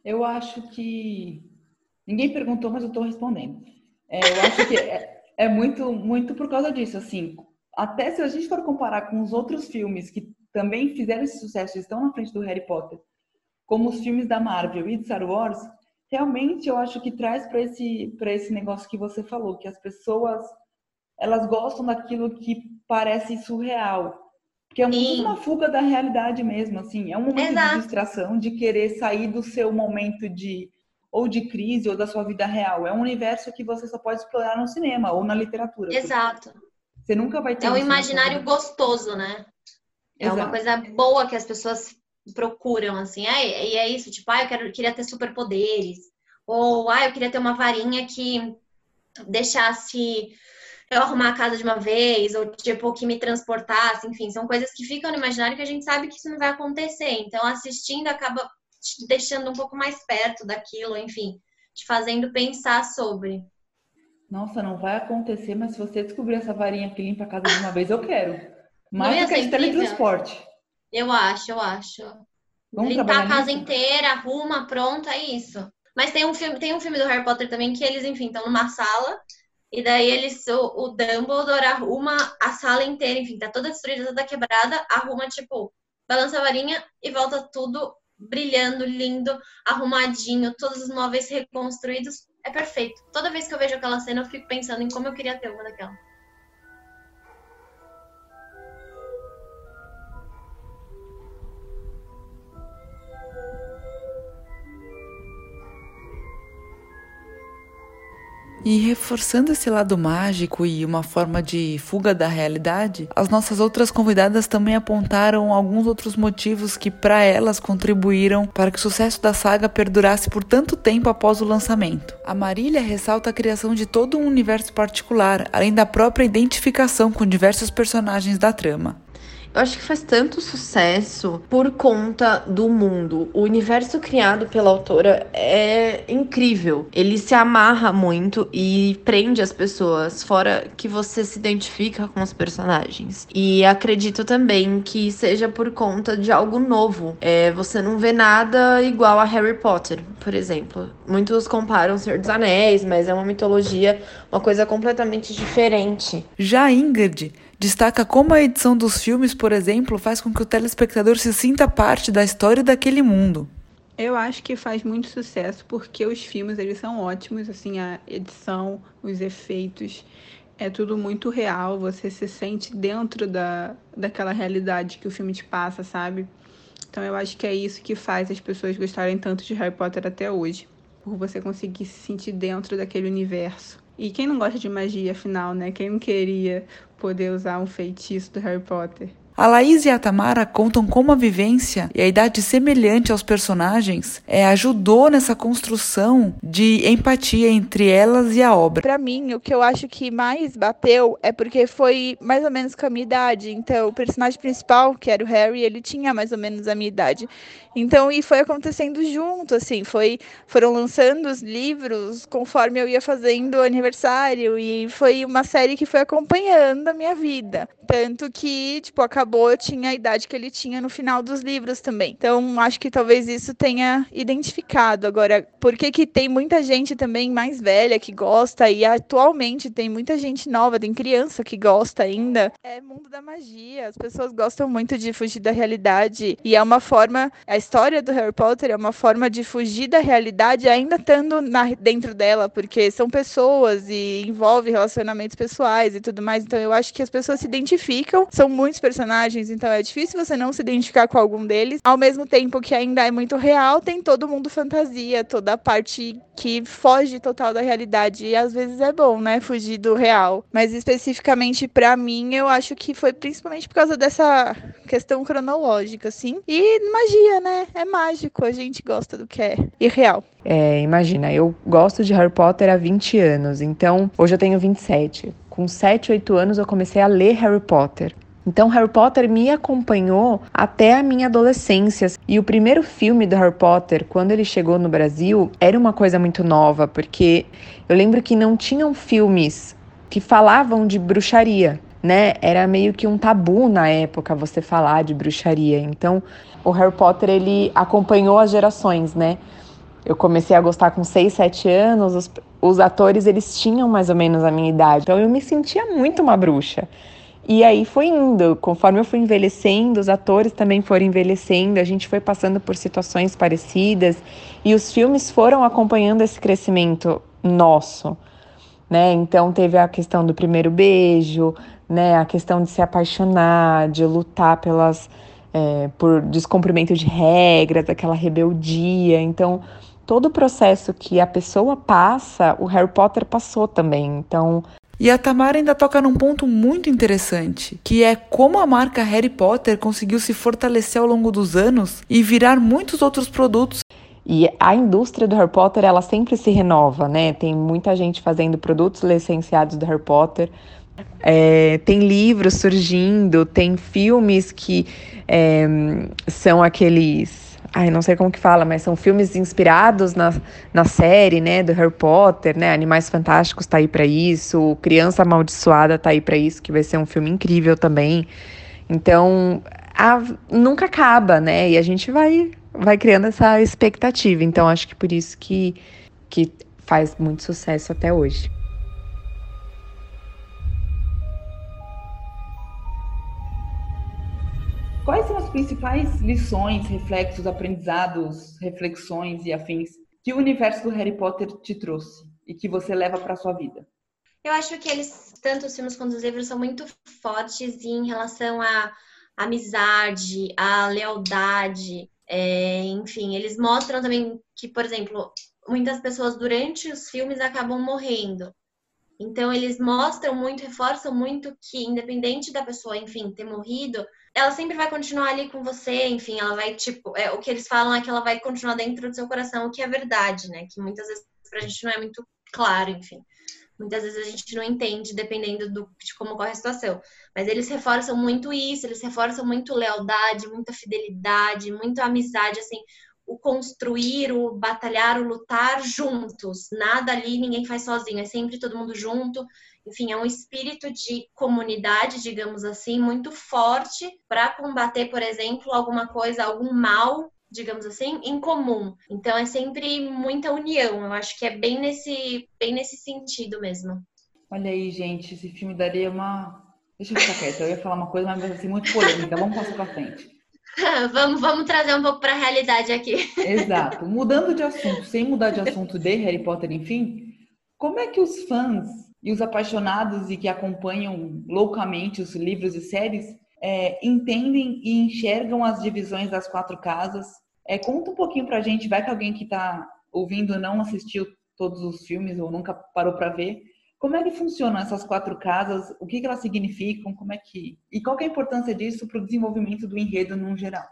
Eu acho que ninguém perguntou, mas eu estou respondendo. É, eu acho que é, é muito, muito por causa disso. Assim, até se a gente for comparar com os outros filmes que também fizeram esse sucesso, estão na frente do Harry Potter, como os filmes da Marvel e de Star Wars, realmente eu acho que traz para esse para esse negócio que você falou, que as pessoas elas gostam daquilo que parece surreal. Porque é muito uma fuga da realidade mesmo, assim. É um momento Exato. de distração, de querer sair do seu momento de ou de crise ou da sua vida real. É um universo que você só pode explorar no cinema ou na literatura. Exato. Você nunca vai ter É um sua imaginário gostoso, né? É uma Exato. coisa boa que as pessoas procuram, assim. Ah, e é isso, tipo, ah, eu quero, queria ter superpoderes. Ou, ah, eu queria ter uma varinha que deixasse eu arrumar a casa de uma vez, ou tipo, que me transportasse, enfim, são coisas que ficam no imaginário que a gente sabe que isso não vai acontecer. Então, assistindo acaba te deixando um pouco mais perto daquilo, enfim, te fazendo pensar sobre. Nossa, não vai acontecer, mas se você descobrir essa varinha que limpa a casa de uma vez, eu quero. Não Mais ia do que a ser de incrível? teletransporte. Eu acho, eu acho. Vamos Limpar a trabalhar casa nisso? inteira, arruma, pronto, é isso. Mas tem um filme, tem um filme do Harry Potter também que eles, enfim, estão numa sala e daí eles, o, o Dumbledore arruma a sala inteira, enfim, tá toda destruída, toda quebrada, arruma, tipo, balança a varinha e volta tudo brilhando, lindo, arrumadinho, todos os móveis reconstruídos. É perfeito. Toda vez que eu vejo aquela cena, eu fico pensando em como eu queria ter uma daquela. E reforçando esse lado mágico e uma forma de fuga da realidade, as nossas outras convidadas também apontaram alguns outros motivos que para elas contribuíram para que o sucesso da saga perdurasse por tanto tempo após o lançamento. A Marília ressalta a criação de todo um universo particular, além da própria identificação com diversos personagens da trama. Eu acho que faz tanto sucesso por conta do mundo. O universo criado pela autora é incrível. Ele se amarra muito e prende as pessoas, fora que você se identifica com os personagens. E acredito também que seja por conta de algo novo. É, você não vê nada igual a Harry Potter, por exemplo. Muitos comparam o Senhor dos Anéis, mas é uma mitologia, uma coisa completamente diferente. Já Ingrid Destaca como a edição dos filmes, por exemplo, faz com que o telespectador se sinta parte da história daquele mundo. Eu acho que faz muito sucesso porque os filmes eles são ótimos, assim, a edição, os efeitos, é tudo muito real, você se sente dentro da, daquela realidade que o filme te passa, sabe? Então eu acho que é isso que faz as pessoas gostarem tanto de Harry Potter até hoje, por você conseguir se sentir dentro daquele universo. E quem não gosta de magia, afinal, né? Quem não queria poder usar um feitiço do Harry Potter? A Laís e a Tamara contam como a vivência e a idade semelhante aos personagens é, ajudou nessa construção de empatia entre elas e a obra. Para mim, o que eu acho que mais bateu é porque foi mais ou menos com a minha idade. Então, o personagem principal, que era o Harry, ele tinha mais ou menos a minha idade. Então, e foi acontecendo junto, assim, foi foram lançando os livros conforme eu ia fazendo aniversário e foi uma série que foi acompanhando a minha vida. Tanto que, tipo, acabou, eu tinha a idade que ele tinha no final dos livros também. Então, acho que talvez isso tenha identificado. Agora, por que que tem muita gente também mais velha que gosta e atualmente tem muita gente nova, tem criança que gosta ainda? É mundo da magia. As pessoas gostam muito de fugir da realidade e é uma forma, a história do Harry Potter é uma forma de fugir da realidade ainda estando na, dentro dela, porque são pessoas e envolve relacionamentos pessoais e tudo mais. Então, eu acho que as pessoas se identificam. São muitos personagens, então é difícil você não se identificar com algum deles. Ao mesmo tempo que ainda é muito real, tem todo mundo fantasia, toda a parte que foge total da realidade. E às vezes é bom, né? Fugir do real. Mas especificamente para mim, eu acho que foi principalmente por causa dessa questão cronológica, assim. E magia, né? É mágico, a gente gosta do que é irreal. É, imagina, eu gosto de Harry Potter há 20 anos, então hoje eu tenho 27 com 7, 8 anos eu comecei a ler Harry Potter. Então, Harry Potter me acompanhou até a minha adolescência. E o primeiro filme do Harry Potter, quando ele chegou no Brasil, era uma coisa muito nova, porque eu lembro que não tinham filmes que falavam de bruxaria, né? Era meio que um tabu na época você falar de bruxaria. Então, o Harry Potter ele acompanhou as gerações, né? Eu comecei a gostar com 6, 7 anos, os, os atores eles tinham mais ou menos a minha idade, então eu me sentia muito uma bruxa. E aí foi indo, conforme eu fui envelhecendo, os atores também foram envelhecendo, a gente foi passando por situações parecidas e os filmes foram acompanhando esse crescimento nosso, né? Então teve a questão do primeiro beijo, né? A questão de se apaixonar, de lutar pelas é, por descumprimento de regras, aquela rebeldia. Então todo o processo que a pessoa passa, o Harry Potter passou também. Então. E a Tamara ainda toca num ponto muito interessante, que é como a marca Harry Potter conseguiu se fortalecer ao longo dos anos e virar muitos outros produtos. E a indústria do Harry Potter, ela sempre se renova, né? Tem muita gente fazendo produtos licenciados do Harry Potter. É, tem livros surgindo, tem filmes que é, são aqueles Ai, não sei como que fala, mas são filmes inspirados na, na série, né, do Harry Potter, né? Animais Fantásticos tá aí para isso, Criança Amaldiçoada tá aí para isso, que vai ser um filme incrível também. Então, a, nunca acaba, né? E a gente vai vai criando essa expectativa. Então, acho que por isso que que faz muito sucesso até hoje. Quais são as principais lições, reflexos, aprendizados, reflexões e afins que o universo do Harry Potter te trouxe e que você leva para sua vida? Eu acho que eles, tanto os filmes quanto os livros, são muito fortes em relação à amizade, à lealdade, é, enfim, eles mostram também que, por exemplo, muitas pessoas durante os filmes acabam morrendo. Então, eles mostram muito, reforçam muito que, independente da pessoa, enfim, ter morrido, ela sempre vai continuar ali com você, enfim, ela vai, tipo, é, o que eles falam é que ela vai continuar dentro do seu coração, o que é verdade, né? Que muitas vezes pra gente não é muito claro, enfim. Muitas vezes a gente não entende, dependendo do, de como ocorre a situação. Mas eles reforçam muito isso, eles reforçam muito lealdade, muita fidelidade, muita amizade, assim, o construir, o batalhar, o lutar juntos. Nada ali ninguém faz sozinho, é sempre todo mundo junto. Enfim, é um espírito de comunidade, digamos assim, muito forte para combater, por exemplo, alguma coisa, algum mal digamos assim, em comum. Então é sempre muita união. Eu acho que é bem nesse, bem nesse sentido mesmo. Olha aí, gente, esse filme daria uma. Deixa eu ficar quieta, eu ia falar uma coisa, mas ser muito polêmica. Vamos passar para frente. vamos, vamos trazer um pouco para a realidade aqui. Exato. Mudando de assunto, sem mudar de assunto de Harry Potter, enfim, como é que os fãs e os apaixonados e que acompanham loucamente os livros e séries é, entendem e enxergam as divisões das quatro casas. É, conta um pouquinho pra gente, vai que alguém que está ouvindo não assistiu todos os filmes ou nunca parou para ver. Como é que funcionam essas quatro casas? O que, elas significam? Como é que e qual que é a importância disso para o desenvolvimento do enredo no geral?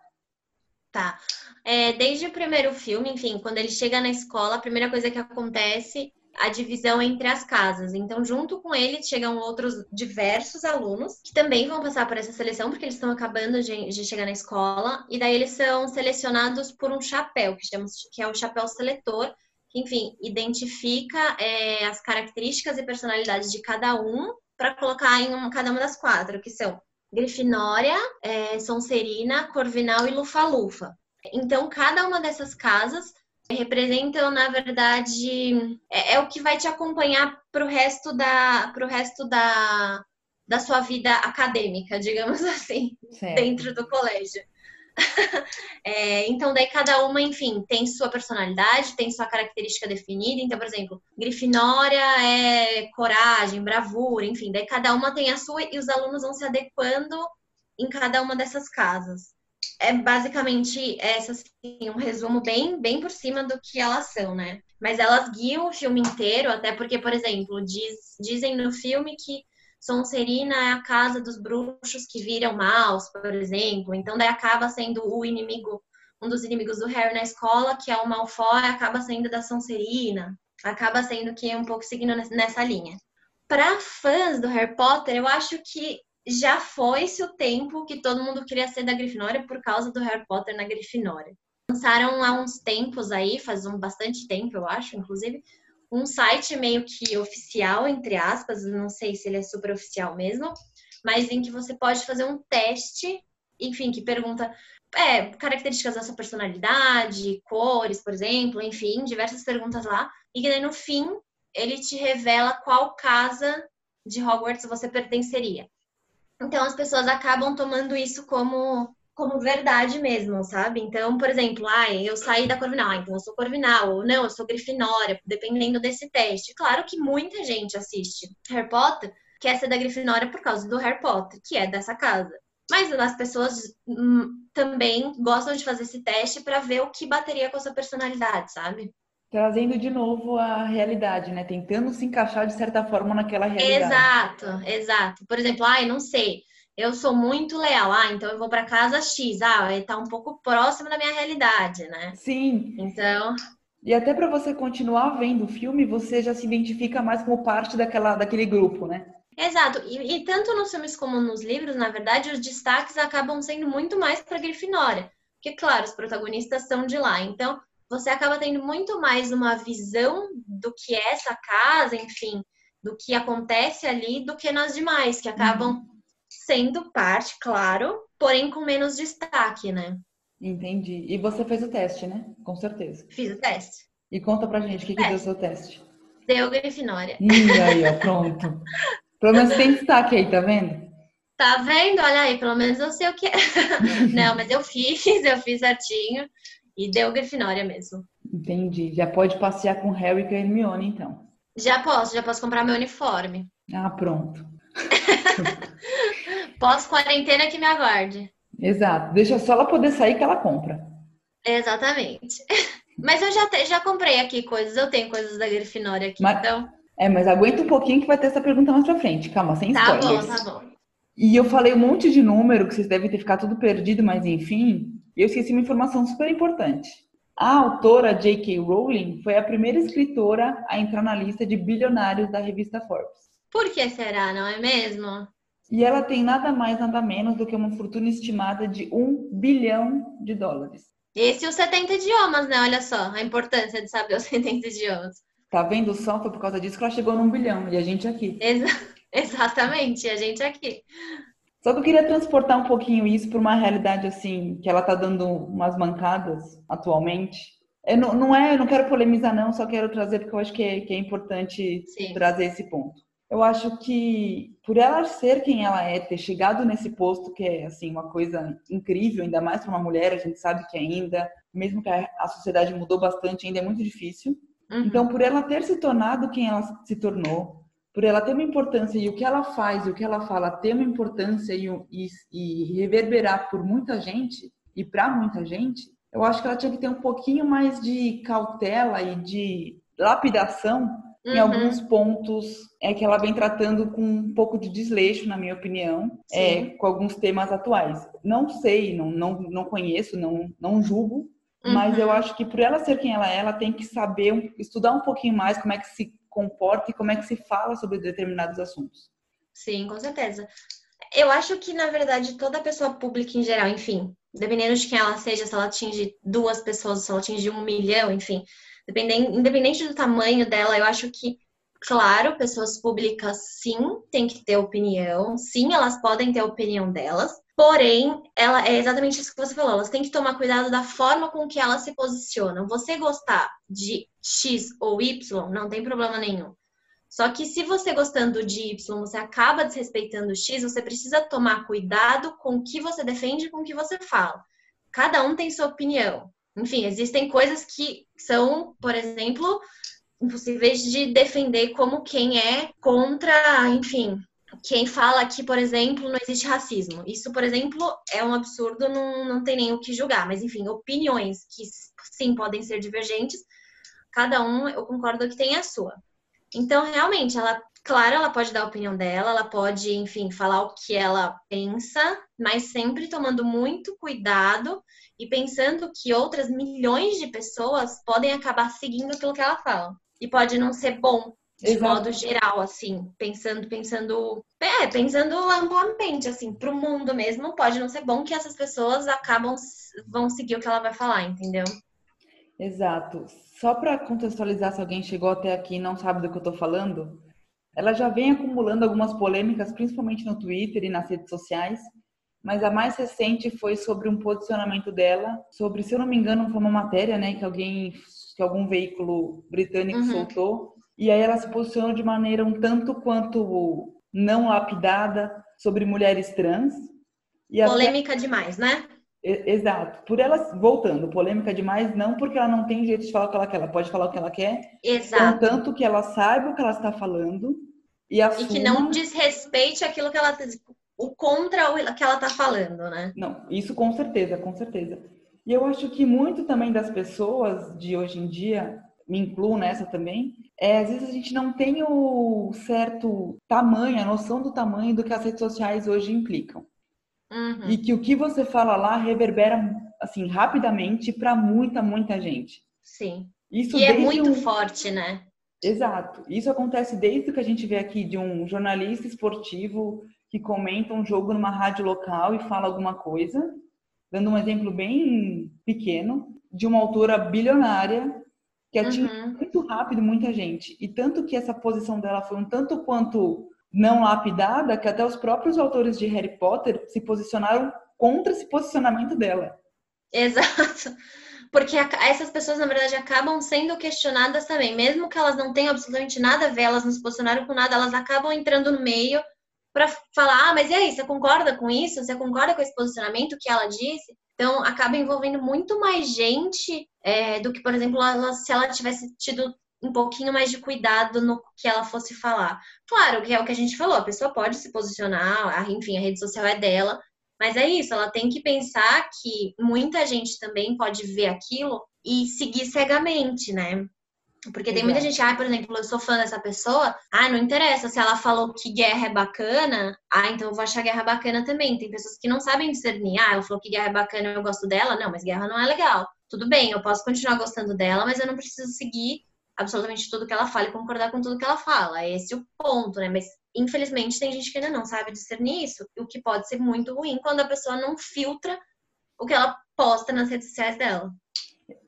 Tá. É, desde o primeiro filme, enfim, quando ele chega na escola, a primeira coisa que acontece a divisão entre as casas. Então, junto com ele, chegam outros diversos alunos que também vão passar por essa seleção, porque eles estão acabando de, de chegar na escola, e daí eles são selecionados por um chapéu, que, chamamos, que é o chapéu seletor, enfim, identifica é, as características e personalidades de cada um para colocar em um, cada uma das quatro, que são Grifinória, é, Sonserina, Corvinal e Lufa-Lufa. Então, cada uma dessas casas representam, na verdade, é, é, o que vai te acompanhar para o resto da pro resto da, da sua vida acadêmica, digamos assim, certo. dentro do colégio. é, então, daí cada uma, enfim, tem sua personalidade, tem sua característica definida. Então, por exemplo, Grifinória é coragem, bravura, enfim, daí cada uma tem a sua e os alunos vão se adequando em cada uma dessas casas é basicamente essa, assim, um resumo bem, bem por cima do que elas são, né? Mas elas guiam o filme inteiro, até porque, por exemplo, diz, dizem no filme que Sonserina é a casa dos bruxos que viram maus, por exemplo. Então, daí acaba sendo o inimigo, um dos inimigos do Harry na escola, que é o Malfoy, acaba sendo da Sonserina. Acaba sendo que é um pouco seguindo nessa linha. Para fãs do Harry Potter, eu acho que já foi-se o tempo que todo mundo queria ser da Grifinória por causa do Harry Potter na Grifinória. Lançaram há uns tempos aí, faz um bastante tempo, eu acho, inclusive, um site meio que oficial, entre aspas, não sei se ele é super oficial mesmo, mas em que você pode fazer um teste, enfim, que pergunta é, características da sua personalidade, cores, por exemplo, enfim, diversas perguntas lá, e que daí no fim ele te revela qual casa de Hogwarts você pertenceria. Então as pessoas acabam tomando isso como como verdade mesmo, sabe? Então, por exemplo, ah, eu saí da Corvinal, ah, então eu sou Corvinal, ou não, eu sou Grifinória, dependendo desse teste. Claro que muita gente assiste Harry Potter quer ser da Grifinória por causa do Harry Potter, que é dessa casa. Mas as pessoas hum, também gostam de fazer esse teste para ver o que bateria com a sua personalidade, sabe? Trazendo de novo a realidade, né? Tentando se encaixar de certa forma naquela realidade. Exato, exato. Por exemplo, ah, não sei, eu sou muito leal, ah, então eu vou para casa X, ah, tá um pouco próximo da minha realidade, né? Sim. Então. E até para você continuar vendo o filme, você já se identifica mais como parte daquela, daquele grupo, né? Exato. E, e tanto nos filmes como nos livros, na verdade, os destaques acabam sendo muito mais para Grifinória. Porque, claro, os protagonistas são de lá. Então, você acaba tendo muito mais uma visão do que é essa casa, enfim, do que acontece ali, do que nas demais, que acabam uhum. Sendo parte, claro, porém com menos destaque, né? Entendi. E você fez o teste, né? Com certeza. Fiz o teste. E conta pra gente, o que, que deu o seu teste? Deu Grifinória. E aí, ó, pronto. Pelo menos tem destaque aí, tá vendo? Tá vendo? Olha aí, pelo menos eu sei o que é. Não, mas eu fiz, eu fiz certinho. E deu Grifinória mesmo. Entendi. Já pode passear com Harry e com Hermione, então. Já posso, já posso comprar meu uniforme. Ah, pronto. Pós-quarentena que me aguarde. Exato. Deixa só ela poder sair que ela compra. Exatamente. Mas eu já, te, já comprei aqui coisas, eu tenho coisas da Grifinória aqui, Mas- então. É, mas aguenta um pouquinho que vai ter essa pergunta mais pra frente. Calma, sem Tá spoilers. bom, tá bom. E eu falei um monte de número que vocês devem ter ficado tudo perdido, mas enfim, eu esqueci uma informação super importante. A autora J.K. Rowling foi a primeira escritora a entrar na lista de bilionários da revista Forbes. Por que será, não é mesmo? E ela tem nada mais, nada menos do que uma fortuna estimada de um bilhão de dólares. Esse e os 70 idiomas, né? Olha só a importância de saber os 70 idiomas. Tá vendo só? Foi por causa disso que ela chegou num bilhão e a gente aqui. Exa- exatamente, a gente aqui. Só que eu queria transportar um pouquinho isso para uma realidade assim, que ela tá dando umas mancadas atualmente. Eu não, não é, eu não quero polemizar não, só quero trazer porque eu acho que é, que é importante Sim. trazer esse ponto. Eu acho que por ela ser quem ela é, ter chegado nesse posto que é assim uma coisa incrível, ainda mais para uma mulher, a gente sabe que ainda, mesmo que a sociedade mudou bastante, ainda é muito difícil. Uhum. Então, por ela ter se tornado quem ela se tornou, por ela ter uma importância e o que ela faz e o que ela fala ter uma importância e, e- e reverberar por muita gente e para muita gente, eu acho que ela tinha que ter um pouquinho mais de cautela e de lapidação em Uhum. alguns pontos é que ela vem tratando com um pouco de desleixo, na minha opinião, é, com alguns temas atuais. Não sei, não, não, não conheço, não, não julgo, mas Uhum. eu acho que por ela ser quem ela é, ela tem que saber, estudar um pouquinho mais como é que se comporta e como é que se fala sobre determinados assuntos. Sim, com certeza. Eu acho que, na verdade, toda pessoa pública em geral, enfim, dependendo de quem ela seja, se ela atinge duas pessoas, se ela atinge um milhão, enfim, independente do tamanho dela, eu acho que, claro, pessoas públicas sim têm que ter opinião, sim, elas podem ter a opinião delas, porém, ela é exatamente isso que você falou, elas têm que tomar cuidado da forma com que elas se posicionam. Você gostar de X ou Y, não tem problema nenhum. Só que se você gostando de Y, você acaba desrespeitando X, você precisa tomar cuidado com o que você defende e com o que você fala. Cada um tem sua opinião. Enfim, existem coisas que são, por exemplo, impossíveis de defender como quem é contra, enfim, quem fala que, por exemplo, não existe racismo. Isso, por exemplo, é um absurdo, não, não tem nem o que julgar. Mas, enfim, opiniões que sim podem ser divergentes, cada um, eu concordo que tem a sua. Então, realmente, ela, claro, ela pode dar a opinião dela, ela pode, enfim, falar o que ela pensa, mas sempre tomando muito cuidado e pensando que outras milhões de pessoas podem acabar seguindo aquilo que ela fala. E pode não ser bom de Exato. modo geral, assim, pensando, pensando, é, pensando amplamente, assim, pro mundo mesmo, pode não ser bom que essas pessoas acabam, vão seguir o que ela vai falar, entendeu? Exato. Só para contextualizar, se alguém chegou até aqui e não sabe do que eu estou falando, ela já vem acumulando algumas polêmicas, principalmente no Twitter e nas redes sociais, mas a mais recente foi sobre um posicionamento dela, sobre, se eu não me engano, foi uma matéria, né, que alguém, que algum veículo britânico Uhum. soltou, e aí ela se posicionou de maneira um tanto quanto não lapidada sobre mulheres trans. E até- Polêmica demais, né? E- Exato. Por ela, voltando, polêmica demais, não porque ela não tem jeito de falar o que ela quer, ela pode falar o que ela quer, Exato. contanto que ela saiba o que ela está falando e E assuma... que não desrespeite aquilo que ela o contra o que ela tá falando, né? Não, isso com certeza, com certeza. E eu acho que muito também das pessoas de hoje em dia, me incluo nessa também, é, às vezes a gente não tem o certo tamanho, a noção do tamanho do que as redes sociais hoje implicam. Uhum. E que o que você fala lá reverbera, assim, rapidamente para muita, muita gente. Sim. Isso E é muito um- forte, né? Exato. Isso acontece desde que a gente vê aqui de um jornalista esportivo que comenta um jogo numa rádio local e fala alguma coisa, dando um exemplo bem pequeno, de uma autora bilionária que atinge Uhum. muito rápido muita gente. E tanto que essa posição dela foi um tanto quanto não lapidada que até os próprios autores de Harry Potter se posicionaram contra esse posicionamento dela. Exato. Porque essas pessoas, na verdade, acabam sendo questionadas também. Mesmo que elas não tenham absolutamente nada a ver, elas não se posicionaram com nada, elas acabam entrando no meio para falar, ah, mas e aí, você concorda com isso? Você concorda com esse posicionamento que ela disse? Então, acaba envolvendo muito mais gente é, do que, por exemplo, ela, se ela tivesse tido um pouquinho mais de cuidado no que ela fosse falar. Claro, que é o que a gente falou, a pessoa pode se posicionar, enfim, a rede social é dela, mas é isso, ela tem que pensar que muita gente também pode ver aquilo e seguir cegamente, né? Porque tem muita gente, ah, por exemplo, eu sou fã dessa pessoa, ah, não interessa se ela falou que guerra é bacana, ah, então eu vou achar guerra bacana também. Tem pessoas que não sabem discernir, ah, ela falou que guerra é bacana, eu gosto dela, não, mas guerra não é legal. Tudo bem, eu posso continuar gostando dela, mas eu não preciso seguir absolutamente tudo que ela fala e concordar com tudo que ela fala. Esse é o ponto, né? Mas infelizmente tem gente que ainda não sabe discernir isso, o que pode ser muito ruim quando a pessoa não filtra o que ela posta nas redes sociais dela.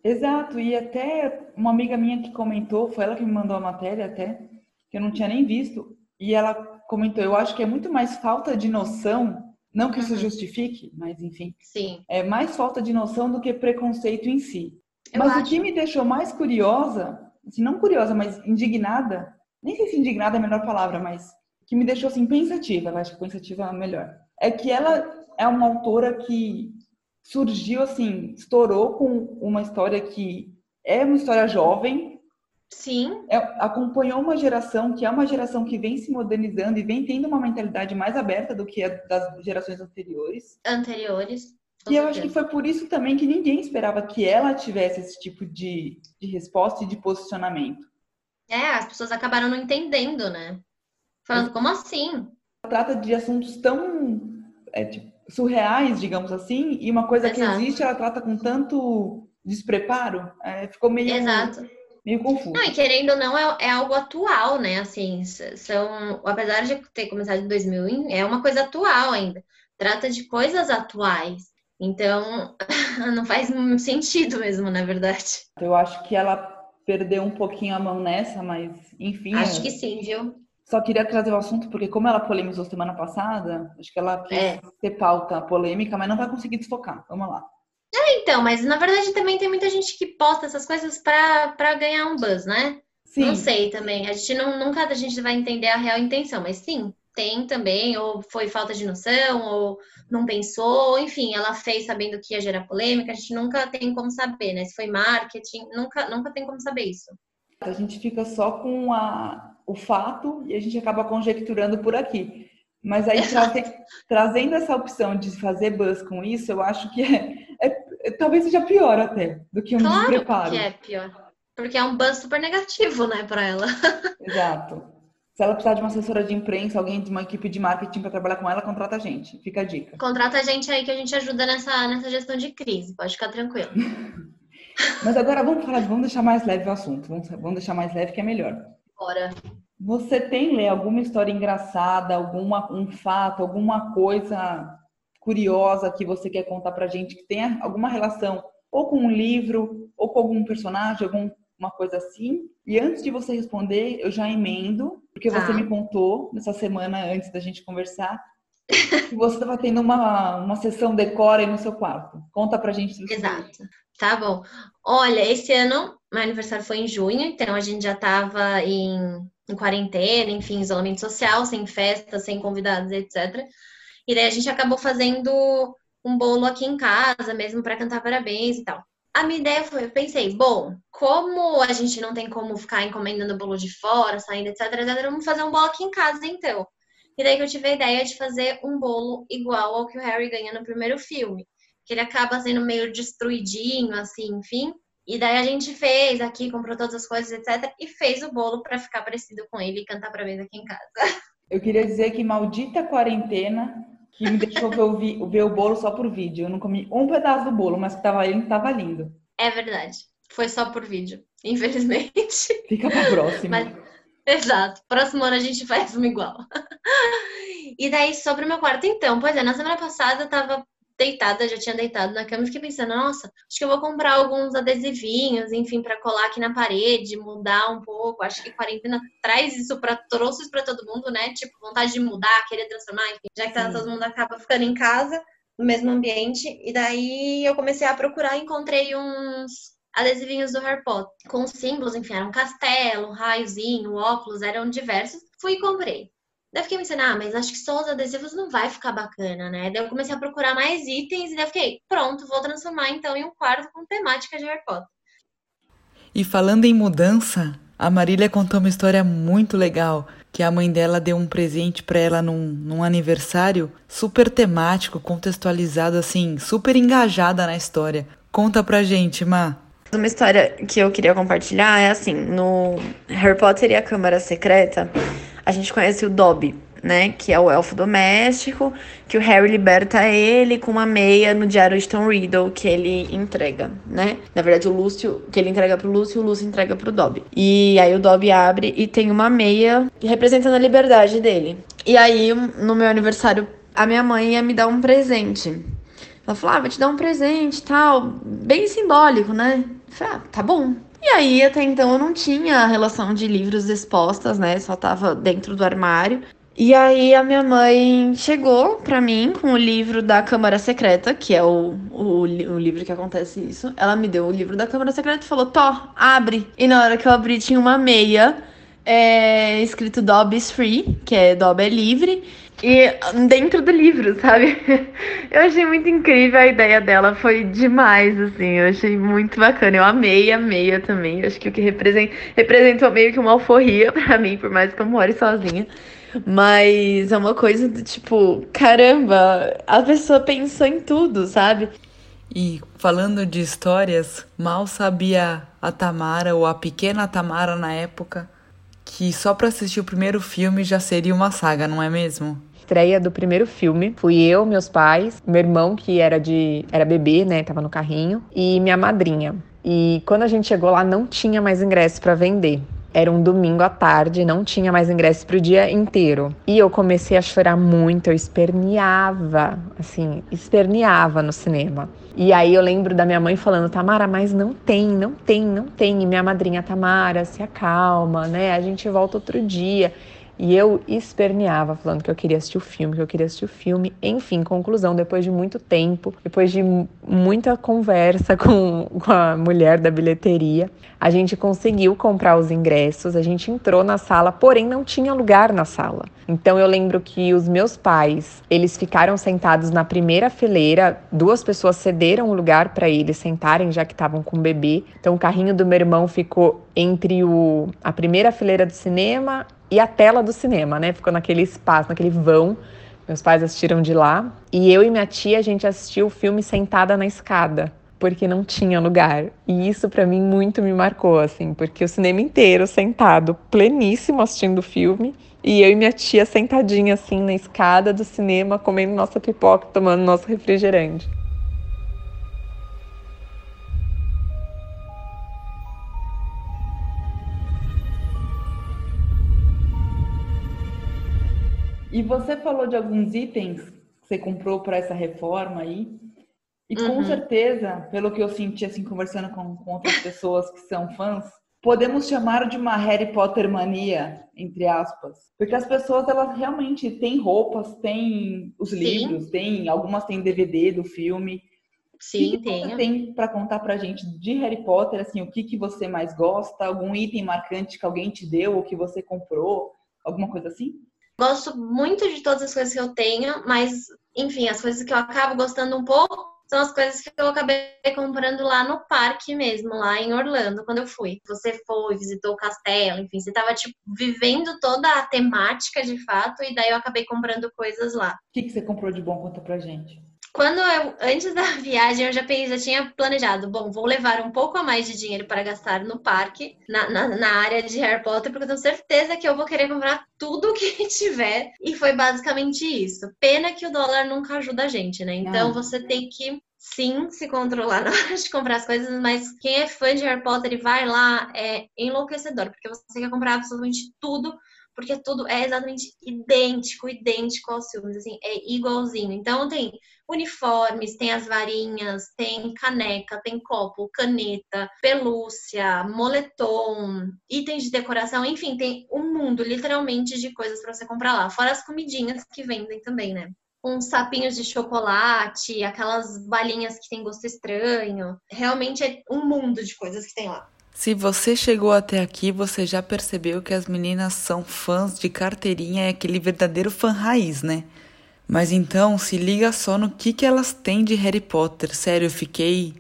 Exato, e até uma amiga minha que comentou, foi ela que me mandou a matéria até, que eu não tinha nem visto, e ela comentou, eu acho que é muito mais falta de noção, não que isso uhum. justifique, mas enfim, Sim. é mais falta de noção do que preconceito em si. Eu mas acho. o que me deixou mais curiosa assim, não curiosa, mas indignada, nem sei se indignada é a melhor palavra, mas que me deixou assim pensativa, eu acho que pensativa é a melhor. É que ela é uma autora que surgiu assim, estourou com uma história que é uma história jovem. Sim. É, acompanhou uma geração que é uma geração que vem se modernizando e vem tendo uma mentalidade mais aberta do que a das gerações anteriores. Anteriores. E eu acho que foi por isso também que ninguém esperava que ela tivesse esse tipo de, de resposta e de posicionamento. É, as pessoas acabaram não entendendo, né? Falando, como assim? Trata de assuntos tão é, tipo, surreais, digamos assim, e uma coisa Exato. que existe, ela trata com tanto despreparo, é, ficou meio, Exato. meio confuso. Não, e querendo ou não, é, é, algo atual, né? Assim, são, apesar de ter começado em 2000, é uma coisa atual ainda. Trata de coisas atuais. Então, não faz sentido mesmo, na verdade. Eu acho que ela perdeu um pouquinho a mão nessa, mas enfim. Acho que sim, viu? Só queria trazer o assunto porque, como ela polemizou semana passada, acho que ela quis é. ter pauta polêmica, mas não vai conseguir desfocar. Vamos lá. É, então, mas na verdade também tem muita gente que posta essas coisas para ganhar um buzz, né? Sim. Não sei também. A gente não, nunca a gente vai entender a real intenção, mas sim, tem também, ou foi falta de noção, ou não pensou, enfim, ela fez sabendo que ia gerar polêmica, a gente nunca tem como saber, né? Se foi marketing, nunca, nunca tem como saber isso. A gente fica só com a, o fato e a gente acaba conjecturando por aqui. Mas aí, trazendo essa opção de fazer buzz com isso, eu acho que é, é, é talvez seja pior até do que um claro despreparo. que é pior. Porque é um buzz super negativo, né, para ela. Exato. Se ela precisar de uma assessora de imprensa, alguém de uma equipe de marketing para trabalhar com ela, contrata a gente. Fica a dica. Contrata a gente aí que a gente ajuda nessa, nessa gestão de crise. Pode ficar tranquilo. Mas agora vamos falar, vamos deixar mais leve o assunto. Vamos, vamos deixar mais leve que é melhor. Bora. Você tem, Lê, alguma história engraçada, alguma, um fato, alguma coisa curiosa que você quer contar pra gente que tenha alguma relação ou com um livro, ou com algum personagem, alguma coisa assim? E antes de você responder, eu já emendo porque você ah. me contou nessa semana antes da gente conversar que você estava tendo uma, uma sessão decora aí no seu quarto. Conta pra gente. Exato. Tá bom. Olha, esse ano, meu aniversário foi em junho, então a gente já estava em, em quarentena, enfim, isolamento social, sem festa, sem convidados, etc. E daí a gente acabou fazendo um bolo aqui em casa, mesmo para cantar parabéns e tal a minha ideia foi, eu pensei, bom, como a gente não tem como ficar encomendando bolo de fora, saindo, etc, etc, vamos fazer um bolo aqui em casa, então. E daí que eu tive a ideia de fazer um bolo igual ao que o Harry ganha no primeiro filme. Que ele acaba sendo meio destruidinho, assim, enfim. E daí a gente fez aqui, comprou todas as coisas, etc. E fez o bolo para ficar parecido com ele e cantar pra vez aqui em casa. Eu queria dizer que maldita quarentena que me deixou ver o, vi, ver o bolo só por vídeo. Eu não comi um pedaço do bolo, mas que tava lindo, tava lindo. É verdade. Foi só por vídeo, infelizmente. Fica pra próxima. Mas, exato. Próximo ano a gente faz uma igual. e daí, sobre o meu quarto, então. Pois é, na semana passada eu tava deitada, já tinha deitado na cama e fiquei pensando, nossa, acho que eu vou comprar alguns adesivinhos, enfim, para colar aqui na parede, mudar um pouco. Acho que quarentena traz isso para trouxe isso para todo mundo, né? Tipo, vontade de mudar, querer transformar, enfim, já que tá, todo mundo acaba ficando em casa, no mesmo ambiente. E daí eu comecei a procurar e encontrei uns adesivinhos do Harry Potter com símbolos, enfim, era um castelo, um raiozinho, óculos, eram diversos. Fui e comprei. Daí fiquei pensando, ah, mas acho que só os adesivos não vai ficar bacana, né? Daí eu comecei a procurar mais itens e daí eu fiquei, pronto, vou transformar então em um quarto com temática de Harry Potter. E falando em mudança, a Marília contou uma história muito legal, que a mãe dela deu um presente para ela num, num aniversário super temático, contextualizado assim, super engajada na história. Conta pra gente, Ma. Uma história que eu queria compartilhar é assim, no Harry Potter e a Câmara Secreta, a gente conhece o Dobby, né? Que é o elfo doméstico, que o Harry liberta ele com uma meia no diário de Tom Riddle que ele entrega, né? Na verdade, o Lúcio, que ele entrega pro Lúcio, o Lúcio entrega pro Dobby. E aí o Dobby abre e tem uma meia representando a liberdade dele. E aí, no meu aniversário, a minha mãe ia me dar um presente. Ela falou: ah, vou te dar um presente tal, bem simbólico, né? Eu falei, ah, tá bom. E aí, até então, eu não tinha a relação de livros expostas, né? Só tava dentro do armário. E aí, a minha mãe chegou pra mim com o livro da Câmara Secreta, que é o, o, o livro que acontece isso. Ela me deu o livro da Câmara Secreta e falou: Tó, abre. E na hora que eu abri, tinha uma meia é, escrito Dobby is Free, que é Dobby é livre. E dentro do livro, sabe? Eu achei muito incrível a ideia dela, foi demais, assim. Eu achei muito bacana. Eu amei a meia também. Eu acho que o que representa, representou meio que uma alforria para mim, por mais que eu more sozinha. Mas é uma coisa do tipo, caramba, a pessoa pensou em tudo, sabe? E falando de histórias, mal sabia a Tamara, ou a pequena Tamara na época, que só para assistir o primeiro filme já seria uma saga, não é mesmo? estreia do primeiro filme. Fui eu, meus pais, meu irmão que era de era bebê, né, tava no carrinho, e minha madrinha. E quando a gente chegou lá não tinha mais ingressos para vender. Era um domingo à tarde, não tinha mais ingressos para o dia inteiro. E eu comecei a chorar muito, eu esperneava, assim, esperneava no cinema. E aí eu lembro da minha mãe falando, Tamara, mas não tem, não tem, não tem. E minha madrinha, Tamara, se acalma, né? A gente volta outro dia. E eu esperneava, falando que eu queria assistir o filme, que eu queria assistir o filme. Enfim, conclusão, depois de muito tempo, depois de muita conversa com, com a mulher da bilheteria, a gente conseguiu comprar os ingressos, a gente entrou na sala, porém não tinha lugar na sala. Então eu lembro que os meus pais, eles ficaram sentados na primeira fileira, duas pessoas cederam o lugar para eles sentarem, já que estavam com o bebê. Então o carrinho do meu irmão ficou entre o, a primeira fileira do cinema e a tela do cinema, né? Ficou naquele espaço, naquele vão. Meus pais assistiram de lá. E eu e minha tia, a gente assistiu o filme sentada na escada, porque não tinha lugar. E isso para mim muito me marcou, assim, porque o cinema inteiro sentado, pleníssimo assistindo o filme. E eu e minha tia sentadinha assim na escada do cinema, comendo nossa pipoca, tomando nosso refrigerante. E você falou de alguns itens que você comprou para essa reforma aí. E com uhum. certeza, pelo que eu senti assim conversando com, com outras pessoas que são fãs, podemos chamar de uma Harry Potter mania, entre aspas. Porque as pessoas, elas realmente têm roupas, têm os Sim. livros, têm, algumas têm DVD do filme. Sim, o que, que você tem para contar pra gente de Harry Potter, assim, o que, que você mais gosta, algum item marcante que alguém te deu ou que você comprou, alguma coisa assim? Gosto muito de todas as coisas que eu tenho, mas, enfim, as coisas que eu acabo gostando um pouco são as coisas que eu acabei comprando lá no parque mesmo, lá em Orlando, quando eu fui. Você foi, visitou o castelo, enfim, você tava, tipo, vivendo toda a temática de fato, e daí eu acabei comprando coisas lá. O que, que você comprou de bom? Conta pra gente. Quando eu, antes da viagem, eu já, pensei, já tinha planejado, bom, vou levar um pouco a mais de dinheiro para gastar no parque, na, na, na, área de Harry Potter, porque eu tenho certeza que eu vou querer comprar tudo que tiver. E foi basicamente isso. Pena que o dólar nunca ajuda a gente, né? Então você tem que sim se controlar na hora de comprar as coisas, mas quem é fã de Harry Potter e vai lá é enlouquecedor, porque você quer comprar absolutamente tudo porque tudo é exatamente idêntico, idêntico aos filmes, assim, é igualzinho. Então tem uniformes, tem as varinhas, tem caneca, tem copo, caneta, pelúcia, moletom, itens de decoração, enfim, tem um mundo literalmente de coisas para você comprar lá, fora as comidinhas que vendem também, né? uns sapinhos de chocolate, aquelas balinhas que tem gosto estranho. Realmente é um mundo de coisas que tem lá. Se você chegou até aqui, você já percebeu que as meninas são fãs de carteirinha, é aquele verdadeiro fã raiz, né? Mas então se liga só no que, que elas têm de Harry Potter. Sério, eu fiquei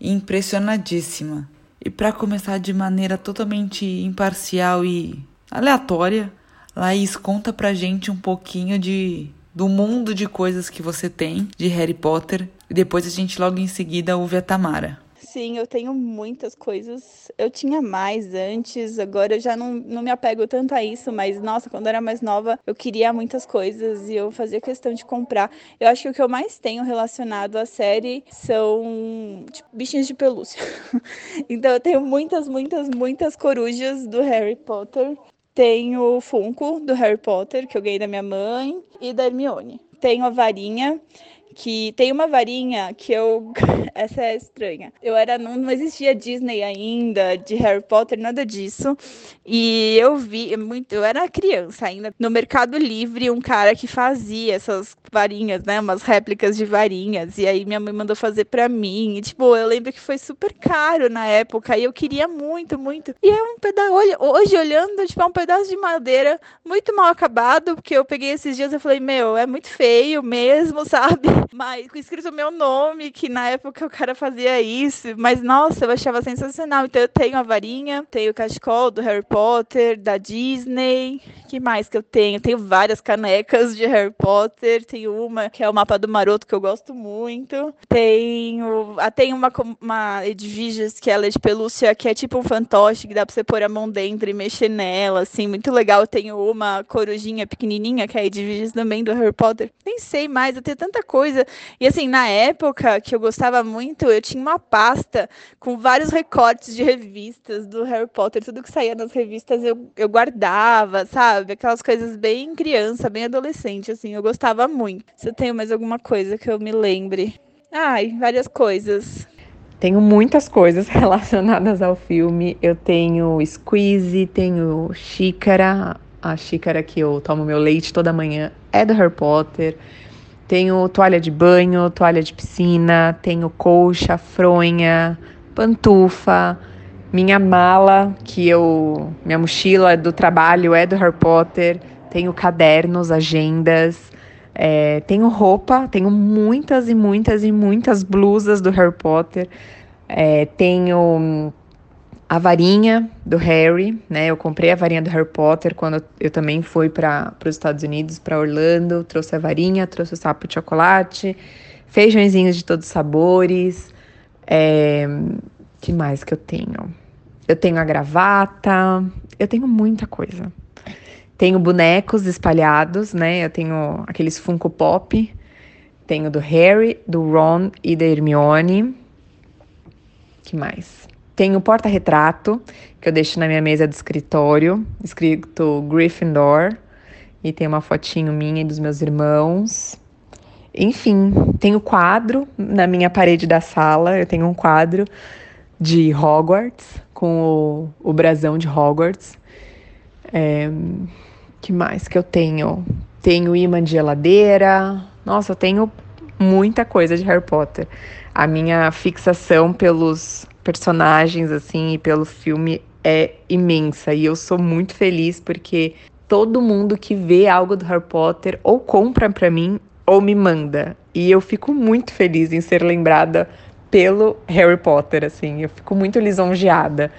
impressionadíssima. E para começar de maneira totalmente imparcial e aleatória, Laís conta pra gente um pouquinho de do mundo de coisas que você tem de Harry Potter e depois a gente logo em seguida ouve a Tamara. Sim, eu tenho muitas coisas. Eu tinha mais antes, agora eu já não, não me apego tanto a isso, mas nossa, quando eu era mais nova, eu queria muitas coisas e eu fazia questão de comprar. Eu acho que o que eu mais tenho relacionado à série são tipo, bichinhos de pelúcia. então eu tenho muitas, muitas, muitas corujas do Harry Potter. Tenho o Funko do Harry Potter, que eu ganhei da minha mãe, e da Hermione. Tenho a varinha que tem uma varinha que eu. Essa é estranha. Eu era. Não, não existia Disney ainda, de Harry Potter, nada disso. E eu vi muito. Eu era criança ainda. No Mercado Livre, um cara que fazia essas varinhas, né? Umas réplicas de varinhas. E aí minha mãe mandou fazer pra mim. E, tipo, eu lembro que foi super caro na época. E eu queria muito, muito. E é um pedaço. Hoje, olhando, tipo, é um pedaço de madeira muito mal acabado. Porque eu peguei esses dias e falei, meu, é muito feio mesmo, sabe? Mas com escrito meu nome, que na época o cara fazia isso. Mas nossa, eu achava sensacional. Então eu tenho a varinha, tenho o cachecol do Harry Potter, da Disney. que mais que eu tenho? Tenho várias canecas de Harry Potter. Tenho uma que é o mapa do maroto que eu gosto muito. Tenho, ah, tem uma uma Edviges que ela é de pelúcia, que é tipo um fantoche que dá pra você pôr a mão dentro e mexer nela, assim, muito legal. Eu tenho uma corujinha pequenininha que é a Edviges também do Harry Potter. Nem sei mais, eu tenho tanta coisa coisa. E assim, na época que eu gostava muito, eu tinha uma pasta com vários recortes de revistas do Harry Potter. Tudo que saía nas revistas eu, eu guardava, sabe? Aquelas coisas bem criança, bem adolescente, assim. Eu gostava muito. Se eu tenho mais alguma coisa que eu me lembre. Ai, várias coisas. Tenho muitas coisas relacionadas ao filme. Eu tenho squeeze, tenho xícara. A xícara que eu tomo meu leite toda manhã é do Harry Potter. Tenho toalha de banho, toalha de piscina, tenho colcha, fronha, pantufa, minha mala, que eu. Minha mochila do trabalho é do Harry Potter, tenho cadernos, agendas, é, tenho roupa, tenho muitas e muitas e muitas blusas do Harry Potter, é, tenho a varinha do Harry, né? Eu comprei a varinha do Harry Potter quando eu também fui para os Estados Unidos, para Orlando. Trouxe a varinha, trouxe o sapo de chocolate, feijõezinhos de todos os sabores. É... que mais que eu tenho? Eu tenho a gravata, eu tenho muita coisa. Tenho bonecos espalhados, né? Eu tenho aqueles Funko Pop. Tenho do Harry, do Ron e da Hermione. que mais? Tem o porta-retrato, que eu deixo na minha mesa do escritório, escrito Gryffindor, e tem uma fotinho minha e dos meus irmãos. Enfim, tem o quadro na minha parede da sala, eu tenho um quadro de Hogwarts, com o, o brasão de Hogwarts. É, que mais que eu tenho? Tenho imã de geladeira. Nossa, eu tenho muita coisa de Harry Potter. A minha fixação pelos personagens, assim, e pelo filme é imensa. E eu sou muito feliz porque todo mundo que vê algo do Harry Potter ou compra para mim ou me manda. E eu fico muito feliz em ser lembrada pelo Harry Potter, assim. Eu fico muito lisonjeada.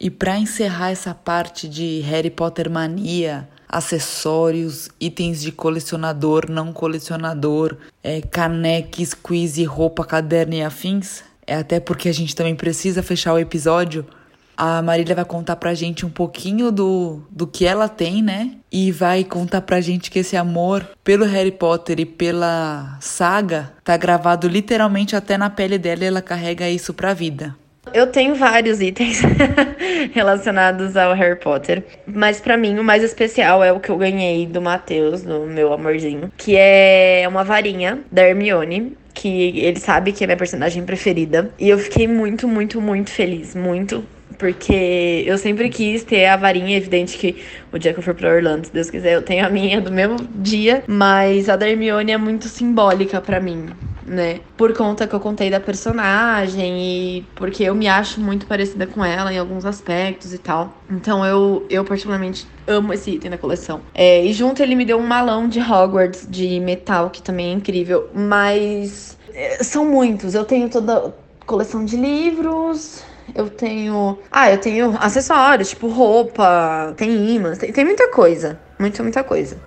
E para encerrar essa parte de Harry Potter mania, acessórios, itens de colecionador, não colecionador, é, caneca, squeeze, roupa, caderno e afins, é até porque a gente também precisa fechar o episódio. A Marília vai contar pra gente um pouquinho do, do que ela tem, né? E vai contar pra gente que esse amor pelo Harry Potter e pela saga tá gravado literalmente até na pele dela e ela carrega isso pra vida. Eu tenho vários itens relacionados ao Harry Potter, mas para mim o mais especial é o que eu ganhei do Matheus, do meu amorzinho, que é uma varinha da Hermione que ele sabe que é minha personagem preferida. E eu fiquei muito, muito, muito feliz. Muito. Porque eu sempre quis ter a varinha, é evidente que o dia que eu for pra Orlando, se Deus quiser, eu tenho a minha do mesmo dia. Mas a da Hermione é muito simbólica para mim. Né? Por conta que eu contei da personagem e porque eu me acho muito parecida com ela em alguns aspectos e tal. Então eu, eu particularmente amo esse item da coleção. É, e junto ele me deu um malão de Hogwarts de metal, que também é incrível. Mas é, são muitos. Eu tenho toda coleção de livros, eu tenho. Ah, eu tenho acessórios, tipo roupa, tem imãs, tem, tem muita coisa. Muita, muita coisa.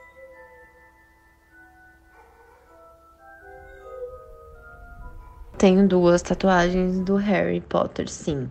Tenho duas tatuagens do Harry Potter, sim.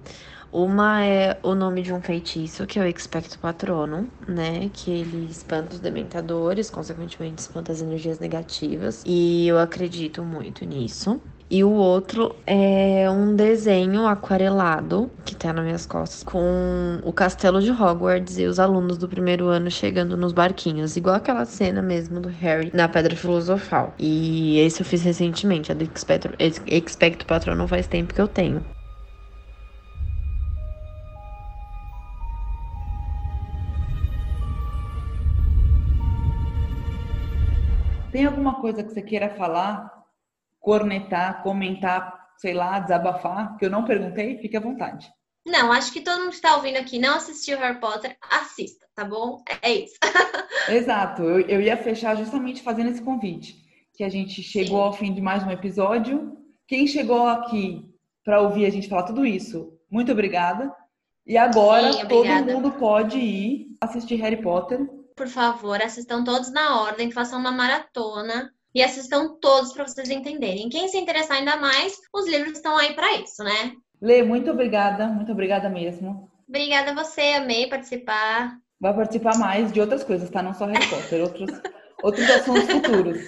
Uma é o nome de um feitiço, que é o Expecto Patronum, né? Que ele espanta os dementadores, consequentemente espanta as energias negativas. E eu acredito muito nisso. E o outro é um desenho aquarelado que tá nas minhas costas com o castelo de Hogwarts e os alunos do primeiro ano chegando nos barquinhos, igual aquela cena mesmo do Harry na Pedra Filosofal. E esse eu fiz recentemente, a do Expecto, Expecto Patronum faz tempo que eu tenho. Tem alguma coisa que você queira falar cornetar, comentar, sei lá, desabafar, que eu não perguntei, fique à vontade. Não, acho que todo mundo que está ouvindo aqui não assistiu Harry Potter, assista, tá bom? É isso. Exato, eu, eu ia fechar justamente fazendo esse convite, que a gente chegou Sim. ao fim de mais um episódio. Quem chegou aqui para ouvir a gente falar tudo isso, muito obrigada. E agora Sim, todo mundo pode ir assistir Harry Potter. Por favor, assistam todos na ordem, façam uma maratona e assistam todos para vocês entenderem. Quem se interessar ainda mais, os livros estão aí para isso, né? Lê, muito obrigada, muito obrigada mesmo. Obrigada a você, amei participar. Vai participar mais de outras coisas, tá? Não só Harry Potter, outros, outros assuntos futuros.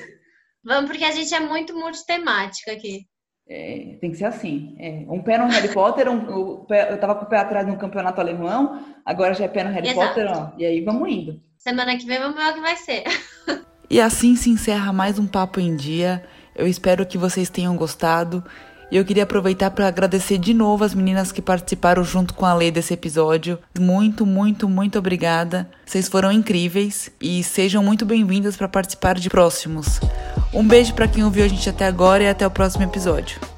Vamos, porque a gente é muito multitemática aqui. É, tem que ser assim. É, um pé no Harry Potter, um, eu tava com o pé atrás no campeonato alemão, agora já é pé no Harry Exato. Potter, ó, e aí vamos indo. Semana que vem vamos ver o que vai ser. E assim se encerra mais um Papo em Dia. Eu espero que vocês tenham gostado. E eu queria aproveitar para agradecer de novo as meninas que participaram junto com a Lei desse episódio. Muito, muito, muito obrigada. Vocês foram incríveis e sejam muito bem-vindas para participar de próximos. Um beijo para quem ouviu a gente até agora e até o próximo episódio.